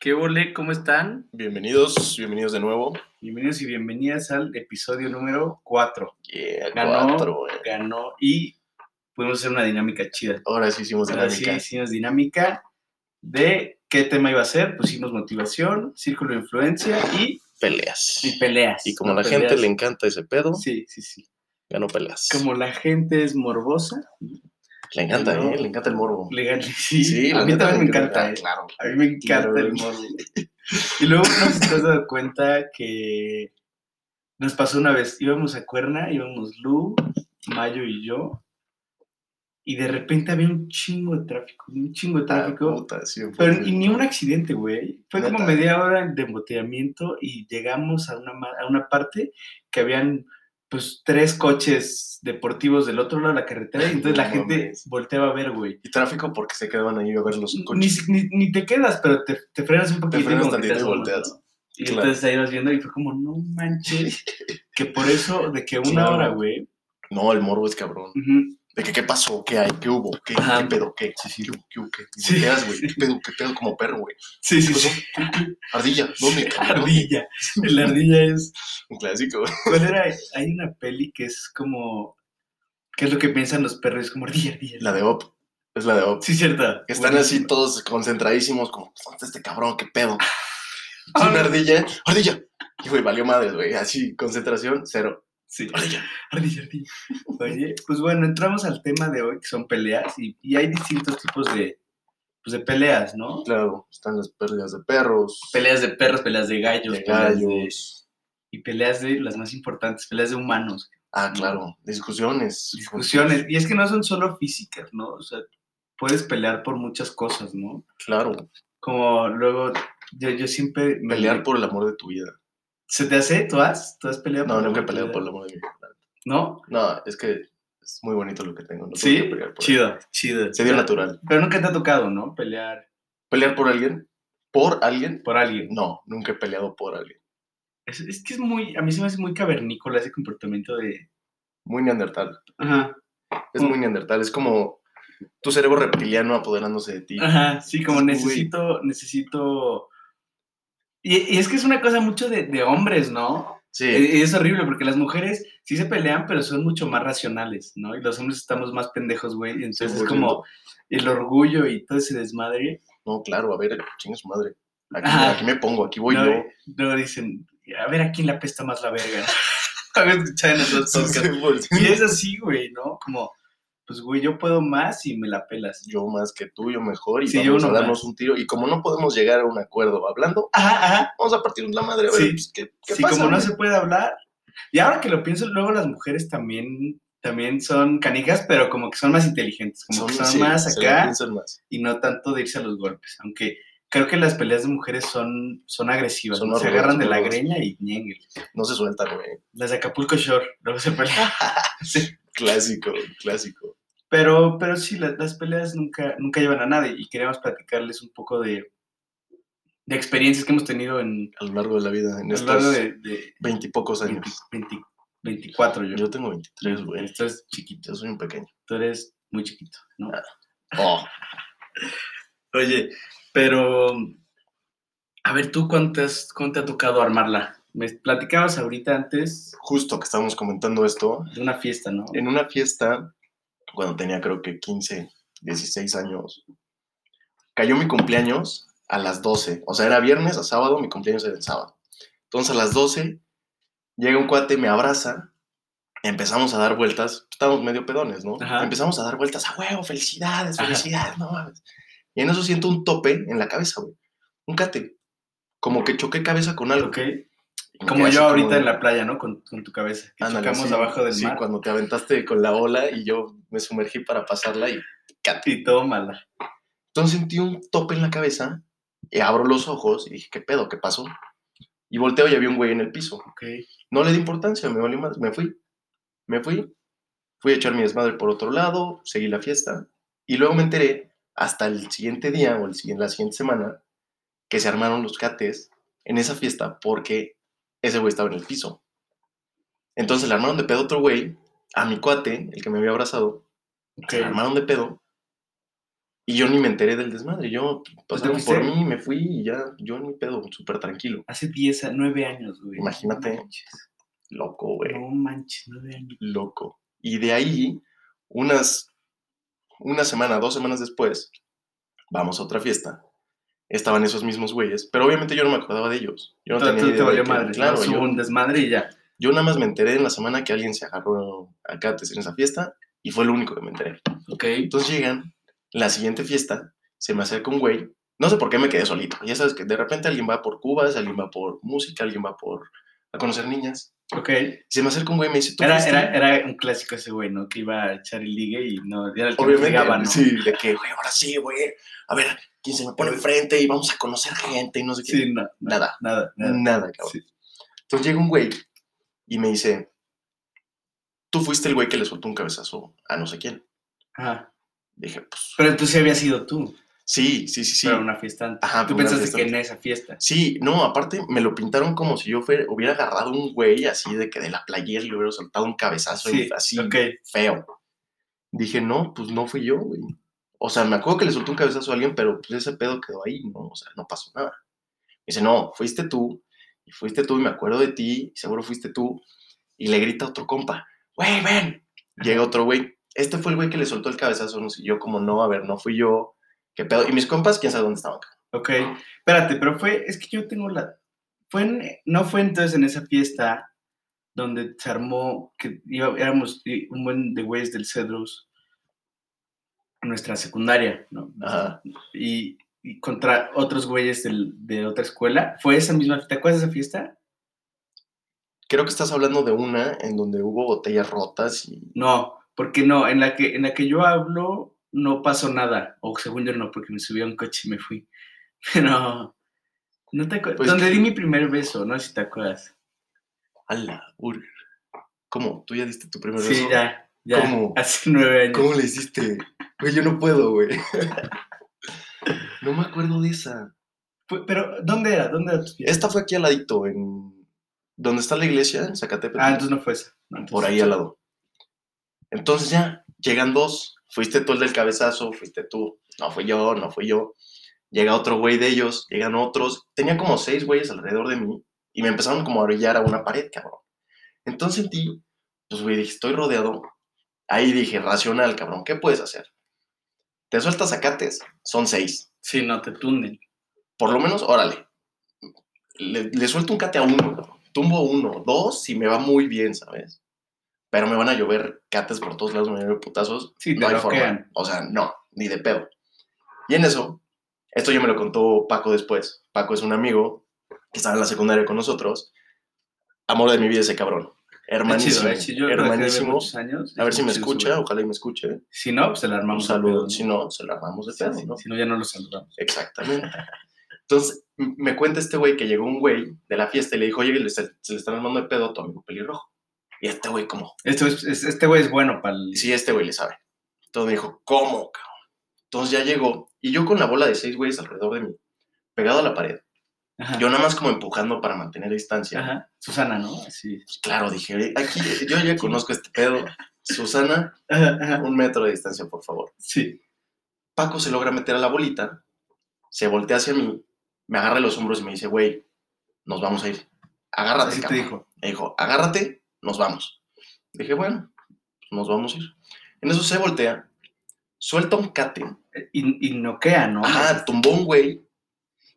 ¿Qué ole? ¿Cómo están? Bienvenidos, bienvenidos de nuevo. Bienvenidos y bienvenidas al episodio número 4. Yeah, Ganó, cuatro, güey. ganó y pudimos hacer una dinámica chida. Ahora sí hicimos Ahora dinámica. sí hicimos dinámica de qué tema iba a ser. Pusimos motivación, círculo de influencia y, Peleas. y peleas. Y como a la gente Peleas. le encanta ese pedo, Sí, sí, sí. ganó peleas. Como la gente es morbosa, Le encanta, No. ¿eh? Le encanta el morbo. Sí, Sí, a mí también me encanta. Claro. A mí me encanta Claro. el morbo. Y luego nos has dado cuenta que nos pasó una vez, íbamos a Cuerna, íbamos Lu, Mayo y yo, y de repente había un chingo de tráfico, un chingo de Ah, tráfico, puta, sí, pero y ni un accidente, güey. Fue como media hora de embotellamiento y llegamos a una, a una parte que habían pues tres coches deportivos del otro lado de la carretera y entonces No la gente mames. volteaba a ver, güey. Y tráfico porque se quedaban ahí a ver los Ni, coches. ni, ni te quedas, pero te, te frenas un poquito. frenas como que tantito y volteas. Y Claro. entonces ahí vas viendo y fue como, no manches, que por eso, de que una Claro. hora, güey. No, el morbo es cabrón. ujú, De que qué pasó, qué hay, qué hubo, qué, qué pedo, qué, Sí, sí. qué hubo, qué qué. Sí. volteas, güey, qué pedo, qué pedo como perro, güey. Sí, sí, ¿Qué sí. ¿Qué, qué? Ardilla, ¿dónde? Ardilla. La ardilla es. Un clásico. ¿Cuál era? Hay una peli que es como. ¿Qué es lo que piensan los perros? Es como ardilla, ardilla. La de Op. Es la de Op. Sí, cierta. Que están así todos concentradísimos, como, "¿Dónde está este cabrón? ¿Qué pedo? Ah, una ardilla, ardilla. Y güey, valió madres, güey. Así, concentración, cero. Sí. Ardilla. Ardilla, ardilla. Oye, pues bueno, entramos al tema de hoy, que son peleas, y, y hay distintos tipos de, pues de peleas, ¿no? Claro, están las pérdidas de perros, Peleas de perros, peleas de gallos, de peleas y peleas de las más importantes, peleas de humanos, Ah, claro, discusiones. discusiones. Y es que no son solo físicas, ¿no? O sea, puedes pelear por muchas cosas, ¿no? Claro, Como luego, yo, yo siempre... me- pelear por el amor de tu vida. ¿Se te hace? ¿Tú has? ¿Tú has peleado No, por nunca he peleado por el amor de mi vida. ¿No? No, es que es muy bonito lo que tengo. No Sí, pelear por chido, chido. Se dio natural. Pero nunca te ha tocado, ¿no? Pelear ¿Pelear por alguien? ¿Por alguien? por alguien. No, nunca he peleado por alguien. Es, es que es muy, a mí se me hace muy cavernícola ese comportamiento de... Muy neandertal. Ajá, Es muy neandertal. Es como tu cerebro reptiliano apoderándose de ti. ajá, sí, como necesito, necesito... Y, y es que es una cosa mucho de, de hombres, ¿no? Sí. Y es horrible porque las mujeres sí se pelean, pero son mucho más racionales, ¿no? Y los hombres estamos más pendejos, güey. Y entonces es 100%. como el orgullo y todo ese desmadre. No, claro, a ver, chingue su madre. Aquí, Ajá. aquí me pongo, aquí voy no, yo. Luego dicen, a ver a quién le apesta más la verga. Había escuchado en otros podcasts. Y es así, güey, ¿no? Como, pues, güey, yo puedo más y me la pelas. Yo más que tú, yo mejor, y Sí, yo vamos a darnos más. un tiro. Y como no podemos llegar a un acuerdo hablando, Ajá, ajá. vamos a partir la madre a ver Sí. pues, qué, qué Sí, pasa. como no se puede hablar. Y ahora que lo pienso, luego las mujeres también, también son canijas, pero como que son más inteligentes, como que son más acá más. y no tanto de irse a los golpes. Aunque creo que las peleas de mujeres son, son agresivas, Son ¿no? se agarran de la greña y ñengue. No se sueltan, güey. Las de Acapulco Shore, luego se pelean. Clásico, clásico. Pero, pero sí, la- las peleas nunca, nunca llevan a nada y queremos platicarles un poco de, de experiencias que hemos tenido en, A lo largo de la vida, en estos veintipocos 20 años. 20 24 yo. Yo tengo 23, güey. Tú eres chiquito, Yo soy un pequeño. tú eres muy chiquito, ¿no? Oh, Oye, pero, a ver, ¿tú has- cuánto te ha tocado armarla? Me platicabas ahorita antes justo que estábamos comentando esto, de una fiesta, ¿no? en una fiesta, cuando tenía creo que 15, 16 años, cayó mi cumpleaños a las 12. O sea, era viernes a sábado, mi cumpleaños era el sábado. Entonces a las 12 llega un cuate, me abraza, empezamos a dar vueltas, estábamos medio pedones, ¿no? Ajá. Empezamos a dar vueltas, a huevo, felicidades, Ajá. felicidades, no mames. Y en eso siento un tope en la cabeza, güey. Un cate. Como que choqué cabeza con algo. Ok. Como yo ahorita como en la playa, ¿no? Con, con tu cabeza. Que Ándale, chocamos sí, abajo del sí, mar. cuando te aventaste con la ola y yo me sumergí para pasarla y cate. Y todo mala. Entonces sentí un tope en la cabeza y abro los ojos y dije, ¿qué pedo? ¿Qué pasó? Y volteo y había un güey en el piso. Ok. No le di importancia, me valió más, me fui. Me fui. Fui a echar mi desmadre por otro lado, seguí la fiesta y luego me enteré hasta el siguiente día o el, la siguiente semana que se armaron los cates en esa fiesta porque ese güey estaba en el piso. Entonces le armaron de pedo a otro güey, a mi cuate, el que me había abrazado, se le armaron de pedo Y yo ni me enteré del desmadre. Yo pasaron fuiste? por mí, me fui y ya, yo en mi pedo, súper tranquilo. Hace 10, a 9 años, güey. Imagínate. No Loco, güey. no manches 9 años. Loco. Y de ahí, unas, una semana, dos semanas después, vamos a otra fiesta. Estaban esos mismos güeyes, pero obviamente yo no me acordaba de ellos. Yo no tenía idea de madre. Claro, yo, un desmadre y ya. yo nada más me enteré en la semana que alguien se agarró a cates en esa fiesta y fue lo único que me enteré. Ok. Entonces llegan, la siguiente fiesta, se me acerca un güey, no sé por qué me quedé solito. Ya sabes que de repente alguien va por cubas, alguien va por música, alguien va por a conocer niñas. Ok. Y se me acerca un güey y me dice, ¿tú Era, fuiste?". era, era un clásico ese güey, ¿no? Que iba a echar el ligue y no, era el que Obviamente, ligaba, ¿no? sí, de que, güey, ahora sí, güey, a ver, quién se me pone enfrente y vamos a conocer gente y no sé qué. Sí, no, Nada. Nada, nada. Nada, cabrón. Sí. Entonces llega un güey y me dice, tú fuiste el güey que le soltó un cabezazo a no sé quién. Ajá. Dije, pues, Pero tú sí habías sido tú. Sí, sí, sí, sí. Pero una fiesta antes. Ajá, Tú pensaste fiesta que antes. en esa fiesta. Sí, no, aparte me lo pintaron como si yo fuera- hubiera agarrado un güey así de que de la playera y le hubiera soltado un cabezazo y Sí, así ok. feo. Dije, no, pues no fui yo, güey. O sea, me acuerdo que le soltó un cabezazo a alguien, pero pues ese pedo quedó ahí, ¿no? O sea, no pasó nada. Dice, no, fuiste tú, y fuiste tú, y me acuerdo de ti, y seguro fuiste tú. Y le grita a otro compa, güey, ven. Llega otro güey. Este fue el güey que le soltó el cabezazo, no sé, yo como, no, a ver, no fui yo. ¿Qué pedo? Y mis compas, quién sabe dónde estaban. Ok. Espérate, pero fue, es que yo tengo la. Fue en- no fue entonces en esa fiesta donde se armó, que iba- éramos eh, un buen de güeyes del Cedros, nuestra secundaria, ¿no? Ajá. Y, y contra otros güeyes del- de otra escuela. ¿Fue esa misma ¿Te acuerdas de esa fiesta? Creo que estás hablando de una en donde hubo botellas rotas y... No, porque no, en la que, en la que yo hablo no pasó nada. O según yo no, porque me subí a un coche y me fui. Pero. No te acuerdas. Pues donde que- di mi primer beso, no si te acuerdas. ¡Hala! Ur. ¿Cómo? ¿Tú ya diste tu primer Sí, beso? ya, ya. ¿Cómo? Hace nueve años. ¿Cómo le hiciste? Güey, yo no puedo, güey. no me acuerdo de esa. Pero, ¿dónde era? ¿Dónde era tu fiesta? Esta fue aquí al ladito, en... ¿Dónde está la iglesia? En Zacatepec. Ah, entonces no fue esa. No, entonces Por ahí sí. al lado. Entonces ya, llegan dos. Fuiste tú el del cabezazo, fuiste tú. No fui yo, no fui yo. Llega otro güey de ellos, llegan otros. Tenía como seis güeyes alrededor de mí y me empezaron como a orillar a una pared, cabrón. Entonces sentí, pues güey, dije, estoy rodeado. Ahí dije, racional, cabrón, ¿qué puedes hacer? Te sueltas zacates, son seis. Sí, no, te tunden. Por lo menos, órale. Le, le suelto un cate a uno, tumbo uno, dos, si me va muy bien, ¿sabes? Pero me van a llover cates por todos lados, me van a llover putazos. Sí, no hay forma. O sea, no, ni de pedo. Y en eso, esto ya me lo contó Paco después. Paco es un amigo que estaba en la secundaria con nosotros. Amor de mi vida ese cabrón. Hermanísimo. Es hermanísimo. años. A ver si me escucha, sube. ojalá y me escuche. Si no, pues se la Un armamos. de saludo. pedo, ¿no? Si no, se la armamos de Sí, pedo, sí, ¿no? Si no, ya no lo saludamos. Exactamente. Entonces, me cuenta este güey que llegó un güey de la fiesta y le dijo, oye, le- se, se le están armando de pedo a tu amigo pelirrojo. Y este güey, como, Este güey es, es- este güey es bueno para el... sí, este güey le sabe. Entonces me dijo, ¿cómo, cabrón? Entonces ya llegó y yo con la bola de seis güeyes alrededor de mí, pegado a la pared. Ajá. Yo nada más como empujando para mantener distancia. Ajá. Susana, ¿no? Sí. Pues claro, dije, aquí yo ya conozco este pedo. Susana, Ajá, un metro de distancia, por favor. Sí. Paco se logra meter a la bolita, se voltea hacia mí, me agarra los hombros y me dice, güey, nos vamos a ir. Agárrate, Así te cabrón". dijo. Me dijo, agárrate, nos vamos. Dije, bueno, pues nos vamos a ir. En eso se voltea, suelta un cate, Y, y noquea, ¿no? ajá, tumbó un güey,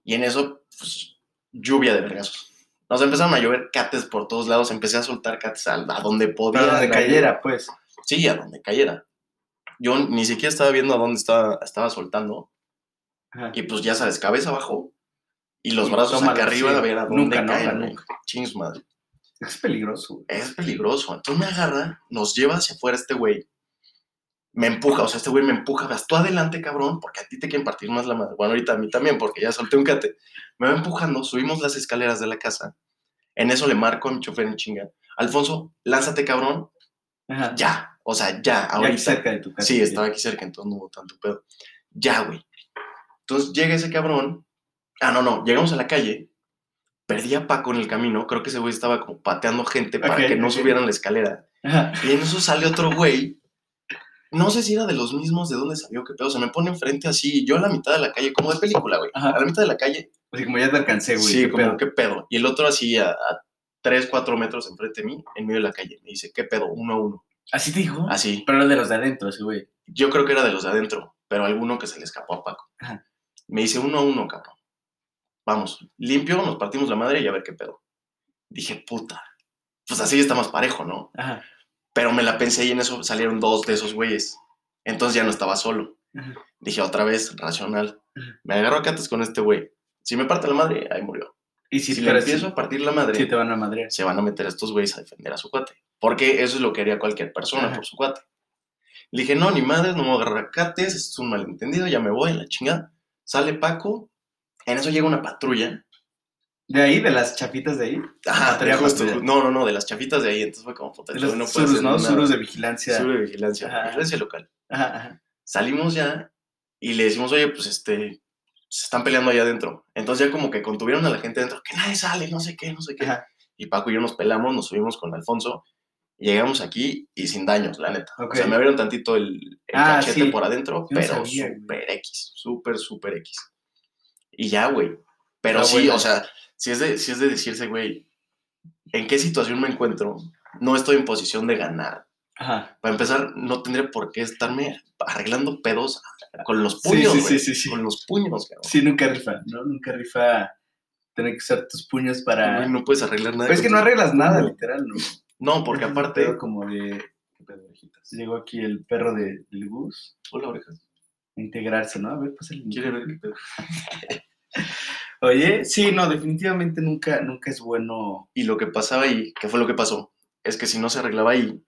y en eso, pues, lluvia de vergazos. Nos empezaron a llover cates por todos lados, empecé a soltar cates a, a donde podía. Para donde cayera, pues. Sí, a donde cayera. Yo ni siquiera estaba viendo a dónde estaba, estaba soltando, Ajá. y pues ya sabes, cabeza abajo, y los Y brazos acá arriba sí. a ver a dónde Nunca, ¿no? caen, güey. nuca. Chingos madre. Es peligroso, es peligroso. Entonces me agarra, nos lleva hacia afuera este güey, me empuja, o sea, este güey me empuja, vas tú adelante, cabrón, porque a ti te quieren partir más la madre. Bueno, ahorita a mí también, porque ya solté un cate. Me va empujando, subimos las escaleras de la casa. En eso le marco a mi chofer en chinga. Alfonso, lánzate, cabrón, Ajá. ya. O sea, ya, Ya aquí ahorita. cerca de tu casa. Sí, estaba aquí cerca, entonces no hubo tanto pedo. Ya, güey. Entonces llega ese cabrón. Ah, no, no. Llegamos a la calle. Perdí a Paco en el camino. Creo que ese güey estaba como pateando gente para que no subieran la escalera. Ajá. Y en eso sale otro güey. no sé si era de los mismos de dónde salió, qué pedo. Se me pone enfrente así, yo a la mitad de la calle, como de película, güey. A la mitad de la calle, Así como ya te alcancé, güey. sí, qué como pedo. qué pedo. Y el otro así a, a 3, 4 metros enfrente de mí, en medio de la calle. Me dice, qué pedo, uno a uno. ¿Así te dijo? Así. Pero de los de adentro, ese güey. Yo creo que era de los de adentro, pero alguno que se le escapó a Paco. Ajá. Me dice uno a uno, cabrón. Vamos, limpio, nos partimos la madre y a ver qué pedo. Dije, puta. Pues así está más parejo, ¿no? Ajá. Pero me la pensé y en eso salieron dos de esos güeyes. Entonces ya no estaba solo. Ajá. Dije, otra vez, racional. Ajá. Me agarro a catas con este güey. Si me parte la madre, ahí murió. Y si, Si le empiezo a partir la madre, sí te van a madrear. se van a meter estos güeyes a defender a su cuate. Porque eso es lo que haría cualquier persona por su cuate. Le dije, no, ni madres, no me voy a agarrar a cates, es un malentendido, ya me voy, la chingada. Sale Paco, en eso llega una patrulla. De ahí, de las chapitas de ahí. Ajá, Patrulla, justo, patrulla. no, no, no, de las chafitas de ahí. Entonces fue como, puta, De los no surus, ¿no? Surus de vigilancia. Sur de vigilancia, Ajá. vigilancia local. Ajá, ajá. Salimos ya y le decimos, oye, pues este, se están peleando allá adentro. Entonces ya como que contuvieron a la gente adentro, que nadie sale, no sé qué, no sé qué. Ajá. Y Paco y yo nos pelamos, nos subimos con Alfonso, llegamos aquí y sin daños, la neta. O sea, me abrieron tantito el, el Ah, cachete sí. por adentro, Yo no pero sabía, súper X, súper, súper X. Y ya, güey. Pero sí, o sea, si es, de, si es de decirse, güey, ¿en qué situación me encuentro? No estoy en posición de ganar. Ajá. Para empezar, no tendré por qué estarme arreglando pedos con los puños, sí, sí, sí, sí. Con los puños, cabrón. Sí, nunca rifa, ¿no? Nunca rifa tener que usar tus puños para... No puedes arreglar nada. Pero es con que no arreglas nada, literal, ¿no? No, porque Es aparte... como de... Llegó aquí el perro de, del Gus Hola, orejas. Integrarse, ¿no? A ver, pues el ¿Quiere ver? Oye, sí, no, definitivamente nunca, nunca es bueno... Y lo que pasaba ahí, ¿qué fue lo que pasó? Es que si no se arreglaba ahí,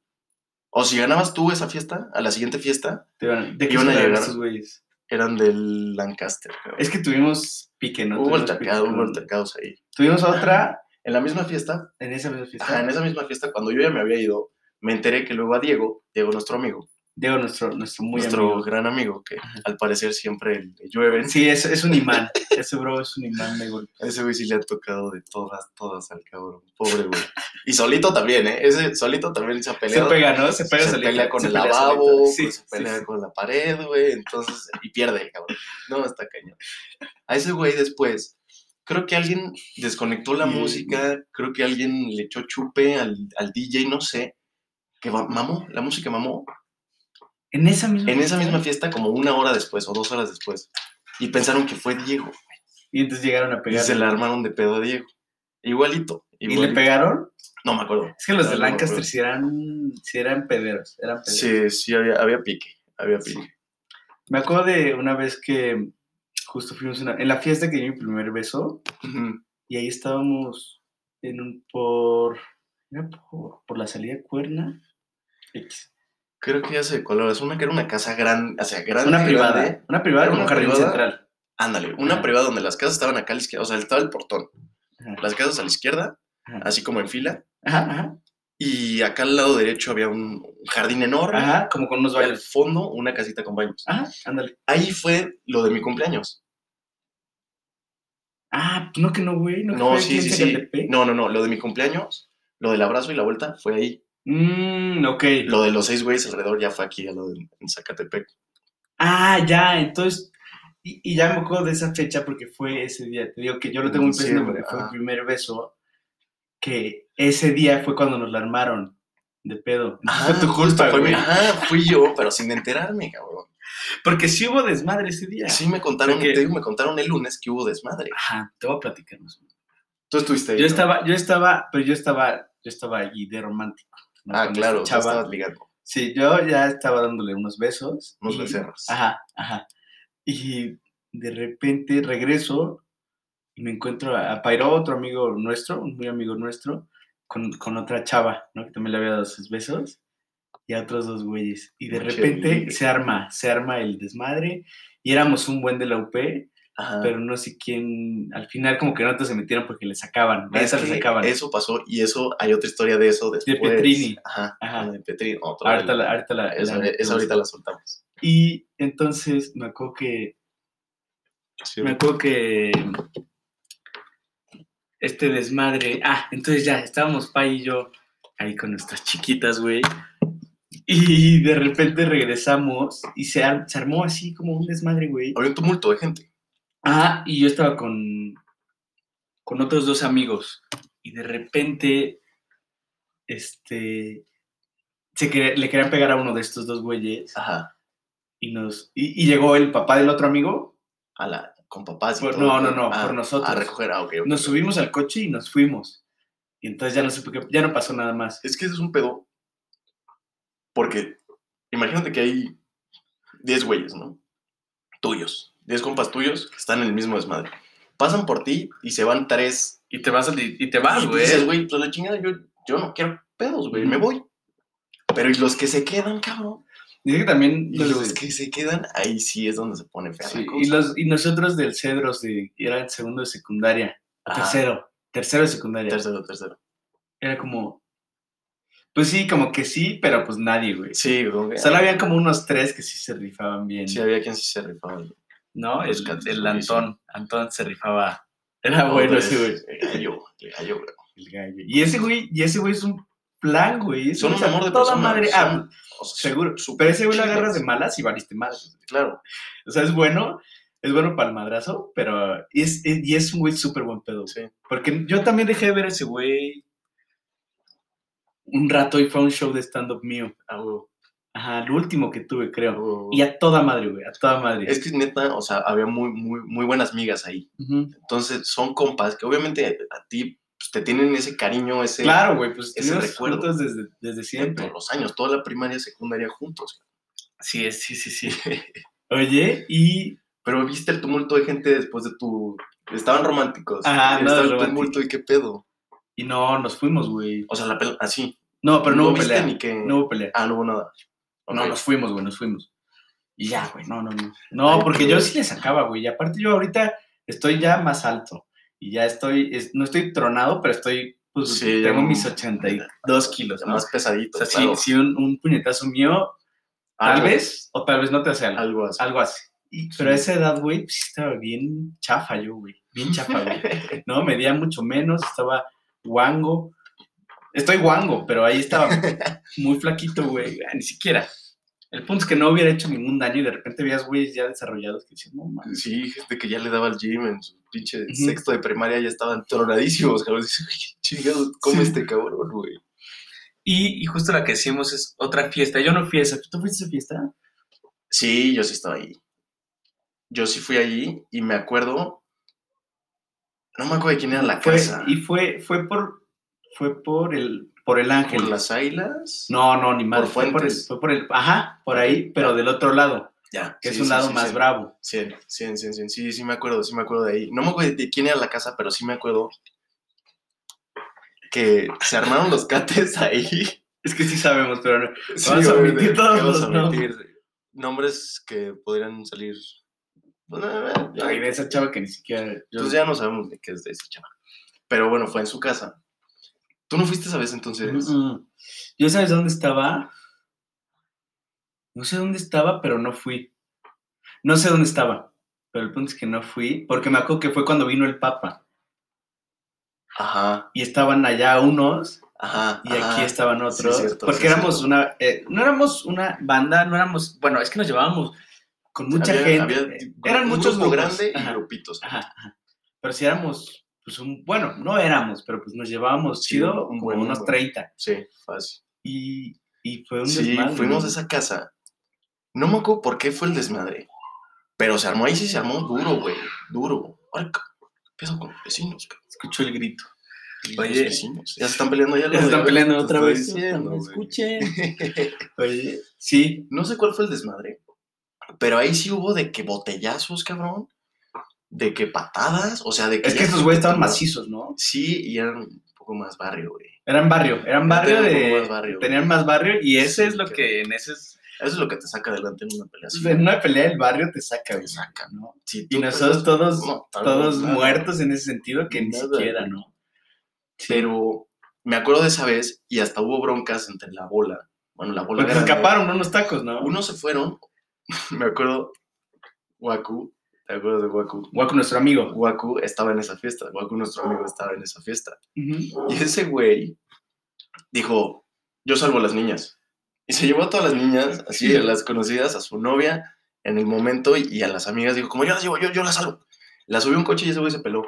o si ganabas tú esa fiesta, a la siguiente fiesta, Te van, ¿De qué Iban a llegar. güeyes? eran del Lancaster. creo. Es que tuvimos pique, ¿no? hubo altercados ahí. Tuvimos otra En la misma fiesta, en esa misma fiesta. ajá, en esa misma fiesta, cuando yo ya me había ido, me enteré que luego a Diego, Diego nuestro amigo, Diego, nuestro, nuestro muy nuestro amigo. gran amigo, que al parecer siempre le llueven, Sí, es, es un imán. Ese bro es un imán de golpe. ese güey sí le ha tocado de todas, todas al cabrón, pobre güey. Y solito también, ¿eh? Ese solito también se ha Se pega, ¿no? Se pega se solito, pelea con se el pelea lavabo, pues, se pelea sí. con la pared, güey, entonces, y pierde, cabrón. No, está cañón. A ese güey después, creo que alguien desconectó la música, creo que alguien le echó chupe al, al DJ, no sé, que mamó, la música mamó, En esa misma en esa fiesta? misma fiesta como una hora después o dos horas después, y pensaron que fue Diego, Y entonces llegaron a y pegar. se la armaron de pedo a Diego. Igualito, ¿Y le pegaron? No me acuerdo. Es que los de No, Lancaster sí eran, sí eran pederos. Eran pederos. Sí, sí, había, había pique, había Sí. pique. Me acuerdo de una vez que justo fuimos una- en la fiesta que di mi primer beso Ujú. y ahí estábamos en un por, por, por la salida Cuerna. X. Creo que ya sé cuál es una que era una casa grande, o sea, grande. Una privada, grande. una privada ¿Era con un jardín privada? central. Ándale, una Ajá. privada donde las casas estaban acá a la izquierda, o sea, estaba el portón, Ajá, las casas a la izquierda, ajá. así como en fila, Ajá, ajá, y acá al lado derecho había un, jardín enorme, ajá, como con unos y al baños. fondo una casita con baños. Ajá, ándale. Ahí fue lo de mi cumpleaños. Ah, no que no, güey. No, sí, sí, sí. No, no, no, lo de mi cumpleaños, lo del abrazo y la vuelta fue ahí. Mm, ok. Lo de los seis güeyes alrededor ya fue aquí, a lo de, en Zacatepec. Ah, ya, entonces. Y, y ya me acuerdo de esa fecha porque fue ese día. Te digo que yo lo tengo muy presente porque fue el primer beso. Que ese día fue cuando nos la armaron de pedo. Ah, fue tu culpa, fue. Ajá, fui yo, pero sin enterarme, cabrón. Porque sí hubo desmadre ese día. Sí me contaron, Porque- te digo, me contaron el lunes que hubo desmadre. Ajá, te voy a platicar más o menos. Tú estuviste ahí. Yo ¿no? estaba, yo estaba, pero yo estaba, yo estaba allí de romántico. ¿No? Ah, Con claro, chava. estabas ligando. Sí, yo ya estaba dándole unos besos. Unos y- becerros. Ajá, ajá. Y de repente regreso y me encuentro a, a Pairo, otro amigo nuestro, un muy amigo nuestro, con, con otra chava, ¿no? Que también le había dado sus besos. Y a otros dos güeyes. Y de Mucho repente se arma, se arma el desmadre. Y éramos un buen de la UP, Ajá. pero no sé quién. Al final, como que no te se metieron porque le sacaban. Es Neta le que sacaban. Eso pasó y eso, hay otra historia de eso después. Petrini. Ajá, Ajá. de Petrini. otra Ahorita la, ahorita la, Esa, la- esa ahorita la soltamos. Y entonces me acuerdo que Sí, me acuerdo que este desmadre. Ah, entonces ya estábamos Pa y yo ahí con nuestras chiquitas, güey. Y de repente regresamos y se, se armó así como un desmadre, güey. Había un tumulto de gente. Ah, y yo estaba con, con otros dos amigos. Y de repente, este, se quer- le querían pegar a uno de estos dos güeyes. Ajá. Y, nos, y, y llegó el papá del otro amigo. A la, con papás y Por- todo, no, no, no, Ah, por nosotros. A recoger, ah, ok. ok, Nos subimos al coche y nos fuimos. Y entonces ya no supe qué- ya no pasó nada más. Es que eso es un pedo. Porque imagínate que hay 10 güeyes, ¿no? Tuyos. 10 compas tuyos que están en el mismo desmadre. Pasan por ti y se van tres. Y te vas, y te y dices, güey, pues la chingada, yo, yo no quiero pedos, güey, me voy. Pero y los que se quedan, cabrón. Dice que también Y los que se quedan, ahí sí es donde se pone fea sí, la y, cosa. los, y nosotros del Cedros, de, era el segundo de secundaria. Tercero. Tercero de secundaria. Tercero, tercero. Era como. Pues sí, como que sí, pero pues nadie, güey. Sí, güey. Solo había como unos tres que sí se rifaban bien. Sí, había quien sí se rifaba. ¿No? El, el Antón. Antón se rifaba. Era No, bueno pero ese güey. El gallo, el gallo, güey. El gallo. Y ese güey, y ese güey es un plan, güey. Son un amor de toda persona, madre. son- Ah, O sea, seguro. Pero ese güey lo agarras de malas y valiste malas. Claro. O sea, es bueno, es bueno para el madrazo, pero y es, y es un güey súper buen pedo. Sí. Porque yo también dejé de ver a ese güey un rato y fue a un show de stand-up mío. Ah, güey. Ajá, el último que tuve, Ah, creo. güey. Y a toda madre, güey, a toda madre. Es que neta, o sea, había muy, muy, muy buenas migas ahí. Entonces, son compas que obviamente a ti pues, te tienen ese cariño, ese Claro, güey, pues ese recuerdo. desde, desde de siempre. todos los años, toda la primaria, secundaria juntos. Sí, sí, sí, sí. Oye, y Pero viste el tumulto de gente después de tu. Estaban románticos. Ajá, Estaba no, el romántico. tumulto y qué pedo. Y no, nos fuimos, güey. O sea, la pelea, así. No, pero no, hubo viste pelea. ni que. No hubo pelea. Ah, no hubo nada. No, nos fuimos, güey, nos fuimos. Y ya, güey, no, no, no. No, porque yo sí le sacaba, güey. Y aparte yo ahorita estoy ya más alto. Y ya estoy, es- no estoy tronado, pero estoy, pues, Sí, tengo mis 82 kilos, ¿no? Más O pesadito. sea, sí, claro. sí, un, un puñetazo mío, tal Algo- vez, o tal vez no te hace algo. Algo así. Algo así. Y- pero a esa edad, güey, pues, estaba bien chafa yo, güey. Bien chafa, güey. No, medía mucho menos, estaba guango. Estoy guango, pero ahí estaba muy flaquito, güey. Ah, Ni siquiera. El punto es que no hubiera hecho ningún daño y de repente veías güeyes ya desarrollados que decían, no mames. Sí, gente que ya le daba al gym en su pinche sexto de primaria ya estaban tronadísimos, cabrón. Dices, "Oye, chingados, come Sí. este cabrón, güey. Y, y justo la que decimos es otra fiesta. Yo no fui a esa. ¿Tú fuiste a esa fiesta? Sí, yo sí estaba ahí. Yo sí fui allí y me acuerdo. No me acuerdo de quién era la Fue- casa. y fue, fue por fue por el por el ángel. ¿Por las águilas? No, no, ni más. Por fue, por el, fue por el. Ajá, por ahí, pero del otro lado, Ya. que sí, es un sí, lado sí, más sí. bravo. Sí, sí, sí, sí, sí, sí me acuerdo, sí me acuerdo de ahí. No me acuerdo de quién era la casa, pero sí me acuerdo que se armaron los cates ahí. Es que sí sabemos, pero no. Sí, Vamos a omitir todos vamos los a omitir nombres que podrían salir. Ay, de esa chava que ni siquiera. yo- pues ya no sabemos de qué es de ese chaval. Pero bueno, fue en su casa. ¿Tú no fuiste esa vez entonces? ¿Yo sabes dónde estaba? No sé dónde estaba, pero no fui. No sé dónde estaba, pero el punto es que no fui, porque me acuerdo que fue cuando vino el Papa Ajá, y estaban allá unos ajá. y aquí estaban Sí, otros, cierto, porque sí, éramos cierto. una, eh, no éramos una banda, no éramos, bueno, es que nos llevábamos con mucha Había- gente, había eran muchos grupo grupos, grande y grupitos. ajá. pero si éramos, pues un, bueno, no éramos, pero pues nos llevábamos Sí, chido, un como buen unos número. 30. 30, Sí, fácil. y, y fue un Sí, desmadre, fuimos a esa casa. No me acuerdo por qué fue el desmadre. Pero se armó ahí, sí se armó duro, güey. Duro. ¿qué pedo con los vecinos? cabrón? Escuchó el grito. Los Oye. vecinos. Ya se están peleando ya. Ya se están peleando otra vez. Diciendo, güey. escuchen. Oye, sí. no sé cuál fue el desmadre. Pero ahí sí hubo de que botellazos, cabrón. De que patadas. O sea, de que. Es que estos güeyes estaban macizos, ¿no? Sí, y eran un poco más barrio, güey. Eran barrio, eran barrio de. poco más barrio, tenían más barrio y ese Sí, es lo que- que en ese es. Eso es lo que te saca adelante en una pelea así. En una pelea el barrio te saca, Te saca. ¿no? Si Y tú nosotros todos, no, todos nada. muertos en ese sentido que ni Nada, siquiera, güey. ¿no? Pero me acuerdo de esa vez y hasta hubo broncas entre la bola. Bueno, la bola Porque escaparon unos tacos, ¿no? Unos se fueron. me acuerdo. Waku. ¿Te acuerdas de Waku? Guaco, nuestro amigo. Waku estaba en esa fiesta. Waku, nuestro amigo, estaba en esa fiesta. Ujú. Y ese güey dijo: Yo salvo a las niñas. Y se llevó a todas las niñas, así, a las conocidas, a su novia, en el momento, y, a las amigas dijo, como yo las llevo, yo, yo las salvo. La subió a un coche y ese güey se peló.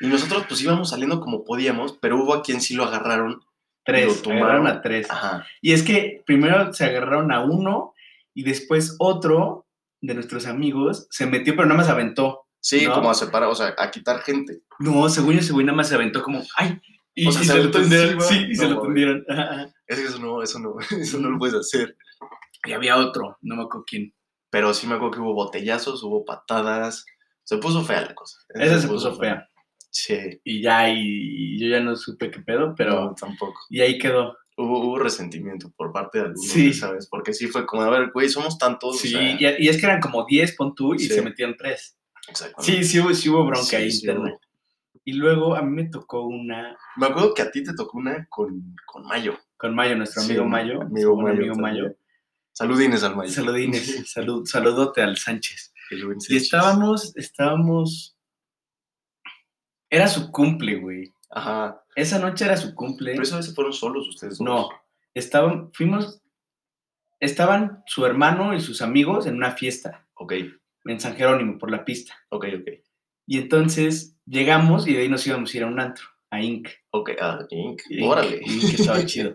Y nosotros pues íbamos saliendo como podíamos, pero hubo a quien sí lo agarraron. Tres, Lo agarraron a tres. Ajá. Y es que primero se agarraron a uno y después otro de nuestros amigos se metió, pero nada más aventó. Sí, ¿No? como a separar, o sea, a quitar gente. No, según yo, güey nada más se aventó como, ¡ay! Y, O sea, y se se lo tendieron. Sí, y se lo tendieron. Es que eso no, eso no, eso no lo puedes hacer. Y había otro, no me acuerdo quién. Pero sí me acuerdo que hubo botellazos, hubo patadas. Se puso fea la cosa. Esa se puso fea. Sí, Y ya, y, yo ya no supe qué pedo, pero. pero tampoco. Y ahí quedó. Hubo, hubo resentimiento por parte de algunos, Sí. ¿sabes? Porque sí fue como, a ver, güey, somos tantos. Sí, o sea, y, y es que eran como 10, pon tú, y Sí. se metieron tres. exactamente. Sí, sí hubo, sí hubo bronca Sí, ahí sí interna. hubo. Y luego a mí me tocó una Me acuerdo que a ti te tocó una con, con Mayo. con Mayo, nuestro amigo Mayo. amigo Mayo amigo. Mayo. Saludines al Mayo. Saludines, salud, saludote al Sánchez. Y estábamos, estábamos. Era su cumple, güey. Ajá. Esa noche era su cumple. Pero esa vez se fueron solos ustedes dos. No, estaban, fuimos, estaban su hermano y sus amigos en una fiesta Ok, en San Jerónimo por la pista. ok, ok. Y entonces llegamos y de ahí nos íbamos a ir a un antro, a Inc. Ok, ah, Inc. Inc, Órale. Inc, estaba chido.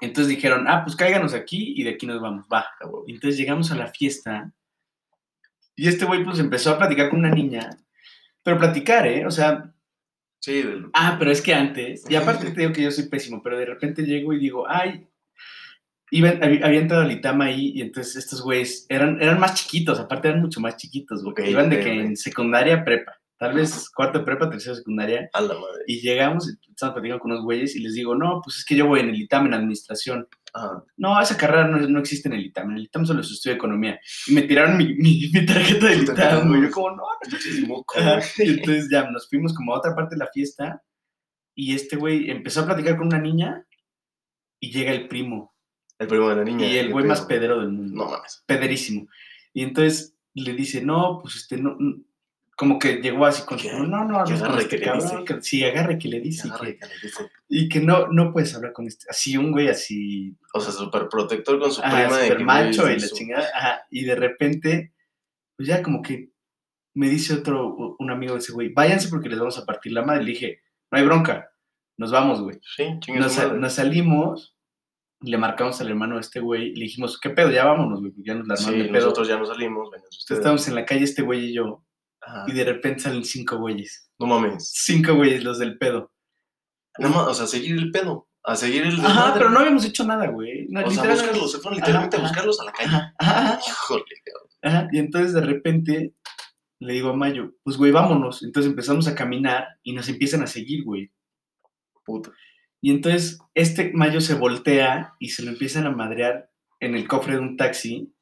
Entonces dijeron, ah, pues cáiganos aquí y de aquí nos vamos, va. Entonces llegamos a la fiesta y este güey pues empezó a platicar con una niña, pero platicar, ¿eh? O sea, Sí, del- ah, pero es que antes, y aparte te digo que yo soy pésimo, pero de repente llego y digo, ay, iba, había, entrado al Itama ahí y entonces estos güeyes eran, eran más chiquitos, aparte eran mucho más chiquitos. Ok, Iban de que en secundaria prepa, tal vez cuarto de prepa, tercero de secundaria, a la madre. y llegamos, y estamos platicando con unos güeyes y les digo, no, pues es que yo voy en el ITAM en administración. Ajá. No, esa carrera no, no existe en el ITAM, en el ITAM solo se estudia economía. Y me tiraron mi, mi, mi tarjeta del ITAM, güey. no. Yo como, no, moco, güey. Y entonces ya nos fuimos como a otra parte de la fiesta y este güey empezó a platicar con una niña y llega el primo. El primo de la niña. y el güey más pedero del mundo. No mames. Pederísimo. Y entonces le dice, no, pues este, no, no", como que llegó así con su, no, no, no, que agarre este que le dice. que- sí, agarre que le dice. Agarre que- que le dice. y que no, no puedes hablar con este, así un güey así, O sea, súper protector con su ajá, prima. de súper macho y la su- chingada, ajá, y de repente, pues ya como que me dice otro, un amigo de ese güey, váyanse porque les vamos a partir la madre, le dije, no hay bronca, nos vamos, güey. Sí, Nos, madre. nos salimos, le marcamos al hermano de este güey, le dijimos, ¿qué pedo? Ya vámonos, güey, ya nos la Sí, pedo. nosotros ya nos salimos, vengan ustedes. Estábamos en la calle este güey y yo, Ajá. y de repente salen cinco güeyes, No mames. cinco güeyes, los del pedo. No mames, o sea, seguir el pedo. A seguir el. Ajá, pero no habíamos hecho nada, güey. No, O sea, literal, buscarlos, se fueron literalmente Ajá, a buscarlos a la calle. Ajá, ajá, Híjole, cabrón. ajá. Y entonces de repente le digo a Mayo, pues güey, vámonos. Entonces empezamos a caminar y nos empiezan a seguir, güey. Puta. Y entonces este Mayo se voltea y se lo empiezan a madrear en el cofre de un taxi.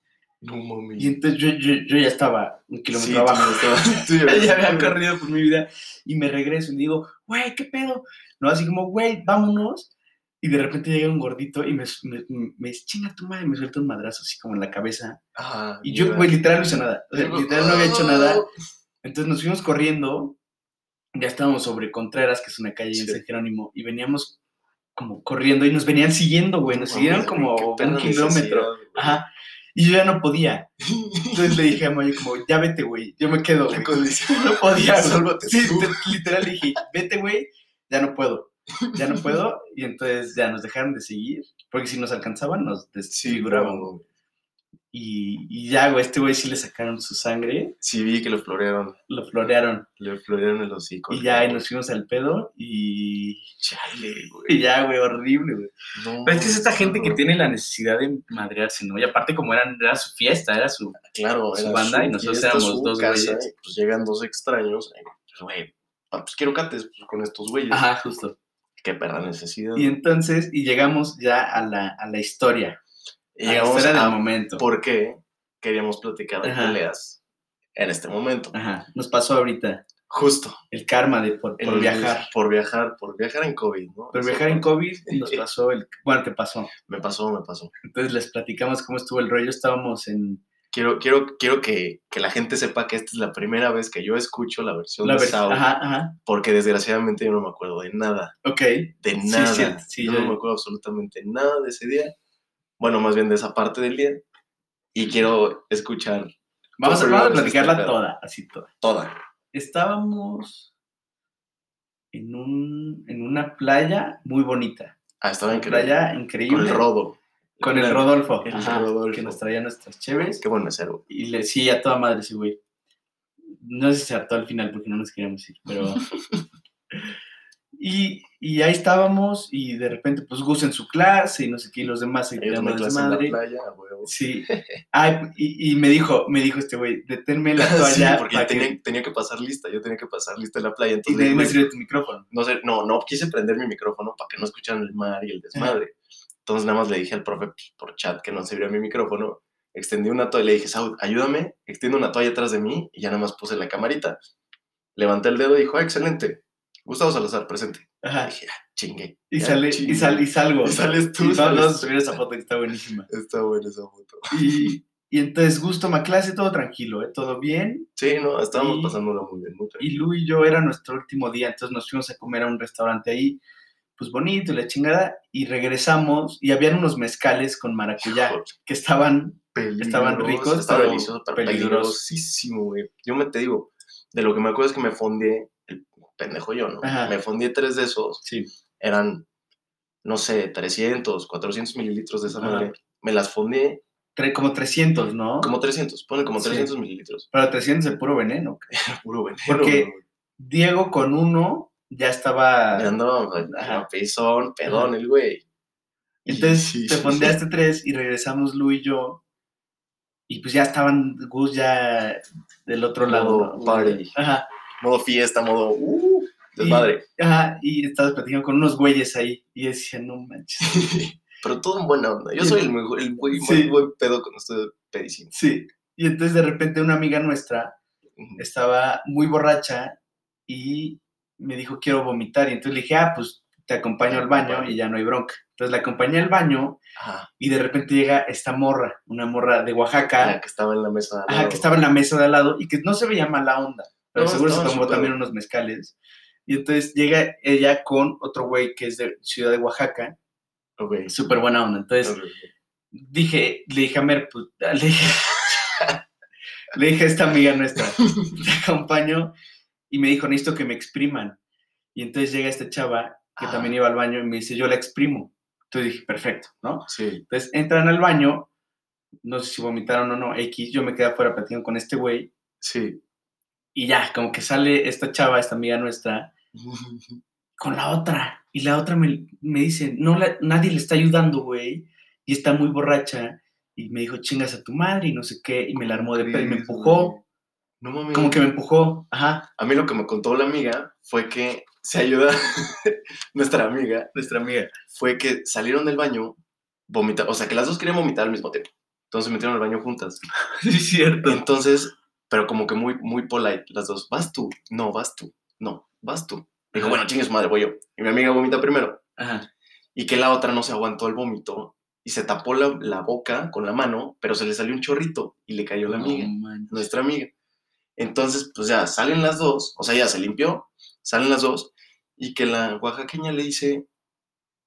No mames. Y entonces yo, yo, yo ya estaba un kilómetro abajo. ya tú había corrido por mi vida y me regreso y digo, güey, ¿qué pedo? No, así como, güey, vámonos. Y de repente llega un gordito y me, me, me dice, chinga tu madre, y me suelta un madrazo así como en la cabeza. Ajá, Y yo, güey, literal no hice nada. O sea, literal no había hecho "Ah". nada. Entonces nos fuimos corriendo. Ya estábamos sobre Contreras, que es una calle en. San Jerónimo, y veníamos como corriendo y nos venían siguiendo, güey. Nos No siguieron como un kilómetro. Ajá. Y yo ya no podía. Entonces le dije a Mayo como, ya vete, güey. Yo me quedo, güey. No podía, Sí, literal dije, vete, güey. Ya no puedo. Ya no puedo. Y entonces ya nos dejaron de seguir. Porque si nos alcanzaban, nos desfiguraban. Y, y ya, güey, este güey sí le sacaron su sangre. Sí, vi que lo florearon. Lo florearon. Le florearon el hocico. Y ya, y nos fuimos al pedo. Y, Chale, güey. y ya, güey, horrible, güey. No, Pero es que es esta gente que tiene la necesidad de madrearse, ¿no? Y aparte, como eran, era su fiesta, era su. Claro, su era banda y nosotros fiesta, éramos dos casa, güeyes. Pues llegan dos extraños. eh, Pues, güey, pues quiero cates pues, con estos güeyes. Ajá, justo. Qué perra necesidad. Y entonces, y llegamos ya a la, a la historia. Y llegamos a momento. por qué queríamos platicar de Ajá. peleas en este momento. Ajá. Nos pasó ahorita Justo. el karma de por, por El- viajar. Por viajar, por viajar en COVID, ¿no? Por Eso viajar en COVID nos pasó el. Bueno, te pasó. Me pasó, me pasó. Entonces les platicamos cómo estuvo el rollo. Estábamos en Quiero, quiero, quiero que, que la gente sepa que esta es la primera vez que yo escucho la versión la de. Sao, Ajá, ajá. porque desgraciadamente yo no me acuerdo de nada, Ok. de Sí, nada. sí, sí, yo yo- no me acuerdo absolutamente nada de ese día. Bueno, más bien de esa parte del día. Y quiero escuchar Vamos a, vamos a platicarla está toda, así toda. toda. Estábamos en, un, en una playa muy bonita. Ah, estaba increíble. playa increíble. Con el rodo. Con el Rodolfo. El ajá, Rodolfo. Que nos traía nuestras cheves. Qué buen mesero. Y le sí, a toda madre ese güey. No sé si se hartó al final porque no nos queríamos ir, pero. y, y ahí estábamos, y de repente, pues Gus en su clase y no sé qué, y los demás se clase en la playa, huevo. Sí. Ay, y, y me dijo, me dijo este güey, deténme la toalla Sí, porque yo tenía, que- tenía que pasar lista, yo tenía que pasar lista en la playa. y Entonces, ahí me sirve tu micrófono. no sé, no, no quise prender mi micrófono para que no escucharan el mar y el desmadre. Entonces nada más le dije al profe por chat que no servía mi micrófono, extendí una toalla y le dije, Saud, ayúdame, extiendo una toalla atrás de mí y ya nada más puse la camarita. Levanté el dedo y dijo, ah, excelente. Gustavo Salazar, presente. Ajá. dije, ah, chingue. Y, ya sale, y, chingue". sal, y salgo. Y sales tú, Y vamos a subir esa foto que está buenísima. Está buena esa foto. Y, y entonces Gus toma clase, todo tranquilo, ¿eh? todo bien. Sí, no, estábamos Y- pasándola muy bien, muy Y. Lu y yo era nuestro último día, entonces nos fuimos a comer a un restaurante ahí, pues bonito y la chingada, y regresamos y habían unos mezcales con maracuyá Joder, que estaban, peligroso, estaban ricos, Estaba pero delicioso, pero peligrosos. peligrosísimo, güey. Yo me te digo, de lo que me acuerdo es que me fondeé, el pendejo yo, ¿no? Ajá. Me fondeé tres de esos, sí, eran, no sé, 300, 400 mililitros de esa Ajá. madre. Me las tre- como 300, ¿no? como 300, pone como Sí. 300 mililitros. Pero 300 de puro veneno. Era puro veneno. Porque- güey. Diego con uno ya estaba... Ya andaba, pezón, pedón, el güey. Entonces sí. te fondeaste tres y regresamos Lu y yo. Y pues ya estaban Gus ya del otro lado. ¿no? party. Ajá. Modo fiesta, modo, uh, desmadre. Ajá, y estabas platicando con unos güeyes ahí. Y decía, no manches. Pero todo en buena onda. Yo soy el mejor, el güey Sí. buen pedo con ustedes pedísimo. Sí. Y entonces de repente una amiga nuestra estaba muy borracha y me dijo, quiero vomitar. Y entonces le dije, ah, pues te acompaño al baño y ya no hay bronca. Entonces la acompañé al baño Ajá. y de repente llega esta morra, una morra de Oaxaca, La que estaba en la mesa. de al ajá, lado. que estaba en la mesa de al lado y que no se veía mala onda, pero No, seguro se tomó también unos mezcales. Y entonces llega ella con otro güey que es de Ciudad de Oaxaca, Ok. súper buena onda. Entonces dije, le dije a Mer, pues, le dije, le dije a esta amiga nuestra, te acompaño, y me dijo, necesito que me expriman. Y entonces llega esta chava, que Ah. también iba al baño, y me dice, yo la exprimo. Entonces dije, perfecto, ¿no? Sí. Entonces entran al baño, no sé si vomitaron o no, X, yo me quedé afuera platicando con este güey, Sí. Y ya, como que sale esta chava, esta amiga nuestra, con la otra. Y la otra me, me dice, no, la- nadie le está ayudando, güey. Y está muy borracha. Y me dijo, chingas a tu madre y no sé qué. Y me la armó de pedo y me empujó. No mames. Como que me empujó. Ajá. A mí lo que me contó la amiga fue que se ayuda, nuestra amiga, Nuestra amiga. fue que salieron del baño, vomitar, o sea, que las dos querían vomitar al mismo tiempo. Entonces se metieron al baño juntas. Sí, cierto. Entonces, pero como que muy, muy polite, las dos, vas tú, no, vas tú, no, vas tú. Dijo, bueno, chingue su madre, voy yo. Y mi amiga vomita primero. Ajá. Y que la otra no se aguantó el vómito y se tapó la, la boca con la mano, pero se le salió un chorrito y le cayó la amiga, nuestra amiga. Entonces, pues ya salen las dos, o sea, ya se limpió, salen las dos, y que la oaxaqueña le dice,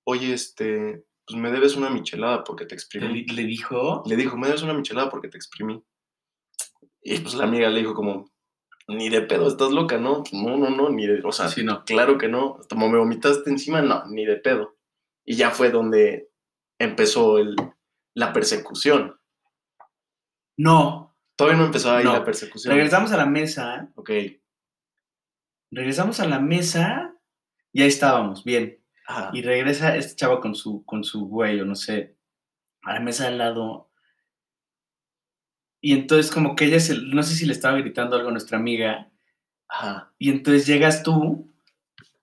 oye, este, pues me debes una michelada porque te exprimí. ¿Le, le dijo? Le dijo, me debes una michelada porque te exprimí. Y pues la amiga le dijo como, ni de pedo, estás loca, ¿no? No, no, no, ni de, o sea, Sí, no. claro que no. Como me vomitaste encima, no, ni de pedo. Y ya fue donde empezó el, la persecución. No. Todavía no empezó ahí No. la persecución. Regresamos a la mesa. Ok. Regresamos a la mesa. Y ahí estábamos, bien. Ajá. Y regresa este chavo con su, con su güey, o no sé, a la mesa al lado. Y entonces como que ella, se, no sé si le estaba gritando algo a nuestra amiga. Ajá. Y entonces llegas tú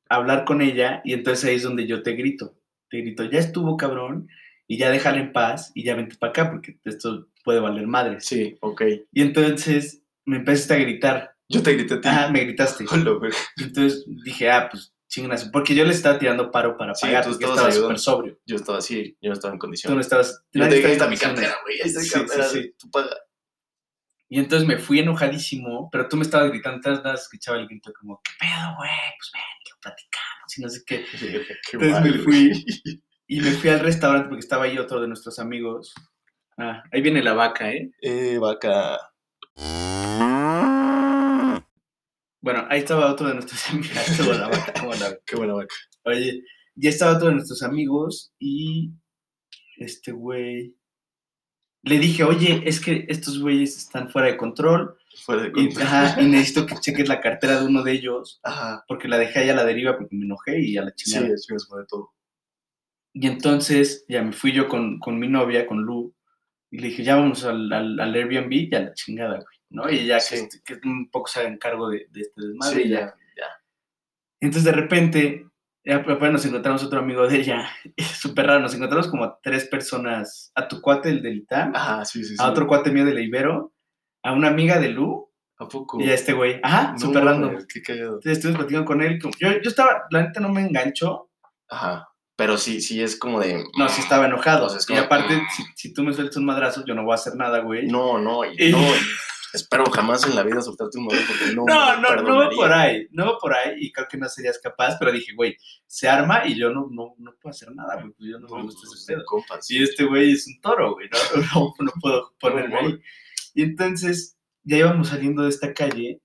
a hablar con ella y entonces ahí es donde yo te grito. Te grito, ya estuvo cabrón y ya déjala en paz y ya vente para acá porque esto puede valer madres. Sí, ok. Y entonces me empezaste a gritar. Yo te grité a ti. Ah, me gritaste. Hola, güey. Y entonces dije, ah, pues chingas, porque yo le estaba tirando paro para Sí, pagar tú porque estaba súper sobrio. Yo estaba así, yo no estaba en Tú condición. no estabas. Yo te dije, ahí está mi cartera, güey. Ahí está mi cartera. sí. Tú paga. Y entonces me fui enojadísimo, pero tú me estabas gritando, más escuchaba el grito como, ¿qué pedo, güey? Pues ven, que platicamos y no sé qué. Qué Entonces mal, me fui Y me fui al restaurante porque estaba ahí otro de nuestros amigos. Ah, ahí viene la vaca, ¿eh? Eh, vaca. Bueno, ahí estaba otro de nuestros amigos. Ahí estuvo la vaca, ¿cómo la- Qué buena vaca. Oye, ya estaba otro de nuestros amigos y este güey le dije, oye, es que estos güeyes están fuera de control Fuera de y, control. ajá, y necesito que cheques la cartera de uno de ellos Ajá. porque la dejé ahí a la deriva porque me enojé y a la Sí, chingada. es es de todo. Y entonces ya me fui yo con, con mi novia, con Lu, y le dije, ya vamos al, al, al Airbnb y a la chingada, güey, ¿no? Y ya Sí. que, que un poco se hagan cargo de, de este desmadre. Sí, y ya, ya. Entonces de repente, ya pues, nos encontramos otro amigo de ella, súper raro, nos encontramos como a tres personas, a tu cuate, el del ITAM, Ajá, sí, sí, sí. a otro cuate mío de la Ibero, a una amiga de Lu ¿A poco? y a este güey. Ajá, No súper random. Qué. Entonces estuvimos platicando con él. Yo, yo estaba, la neta no me enganchó, Ajá. Pero sí, sí es como de. no, sí estaba enojado. Y aparte, si, si tú me sueltas un madrazo, yo no voy a hacer nada, güey. No, no, y, Y- no. espero jamás en la vida soltarte un modelo porque no. No, me no, no va por ahí, no va por ahí y creo que no serías capaz, pero dije, güey, se arma y yo no, no, no puedo hacer nada, güey, pues yo no, No, me gusta ese pedo. compas. Y este güey es un toro, güey, no, no, puedo ponerme ahí. Y entonces ya íbamos saliendo de esta calle,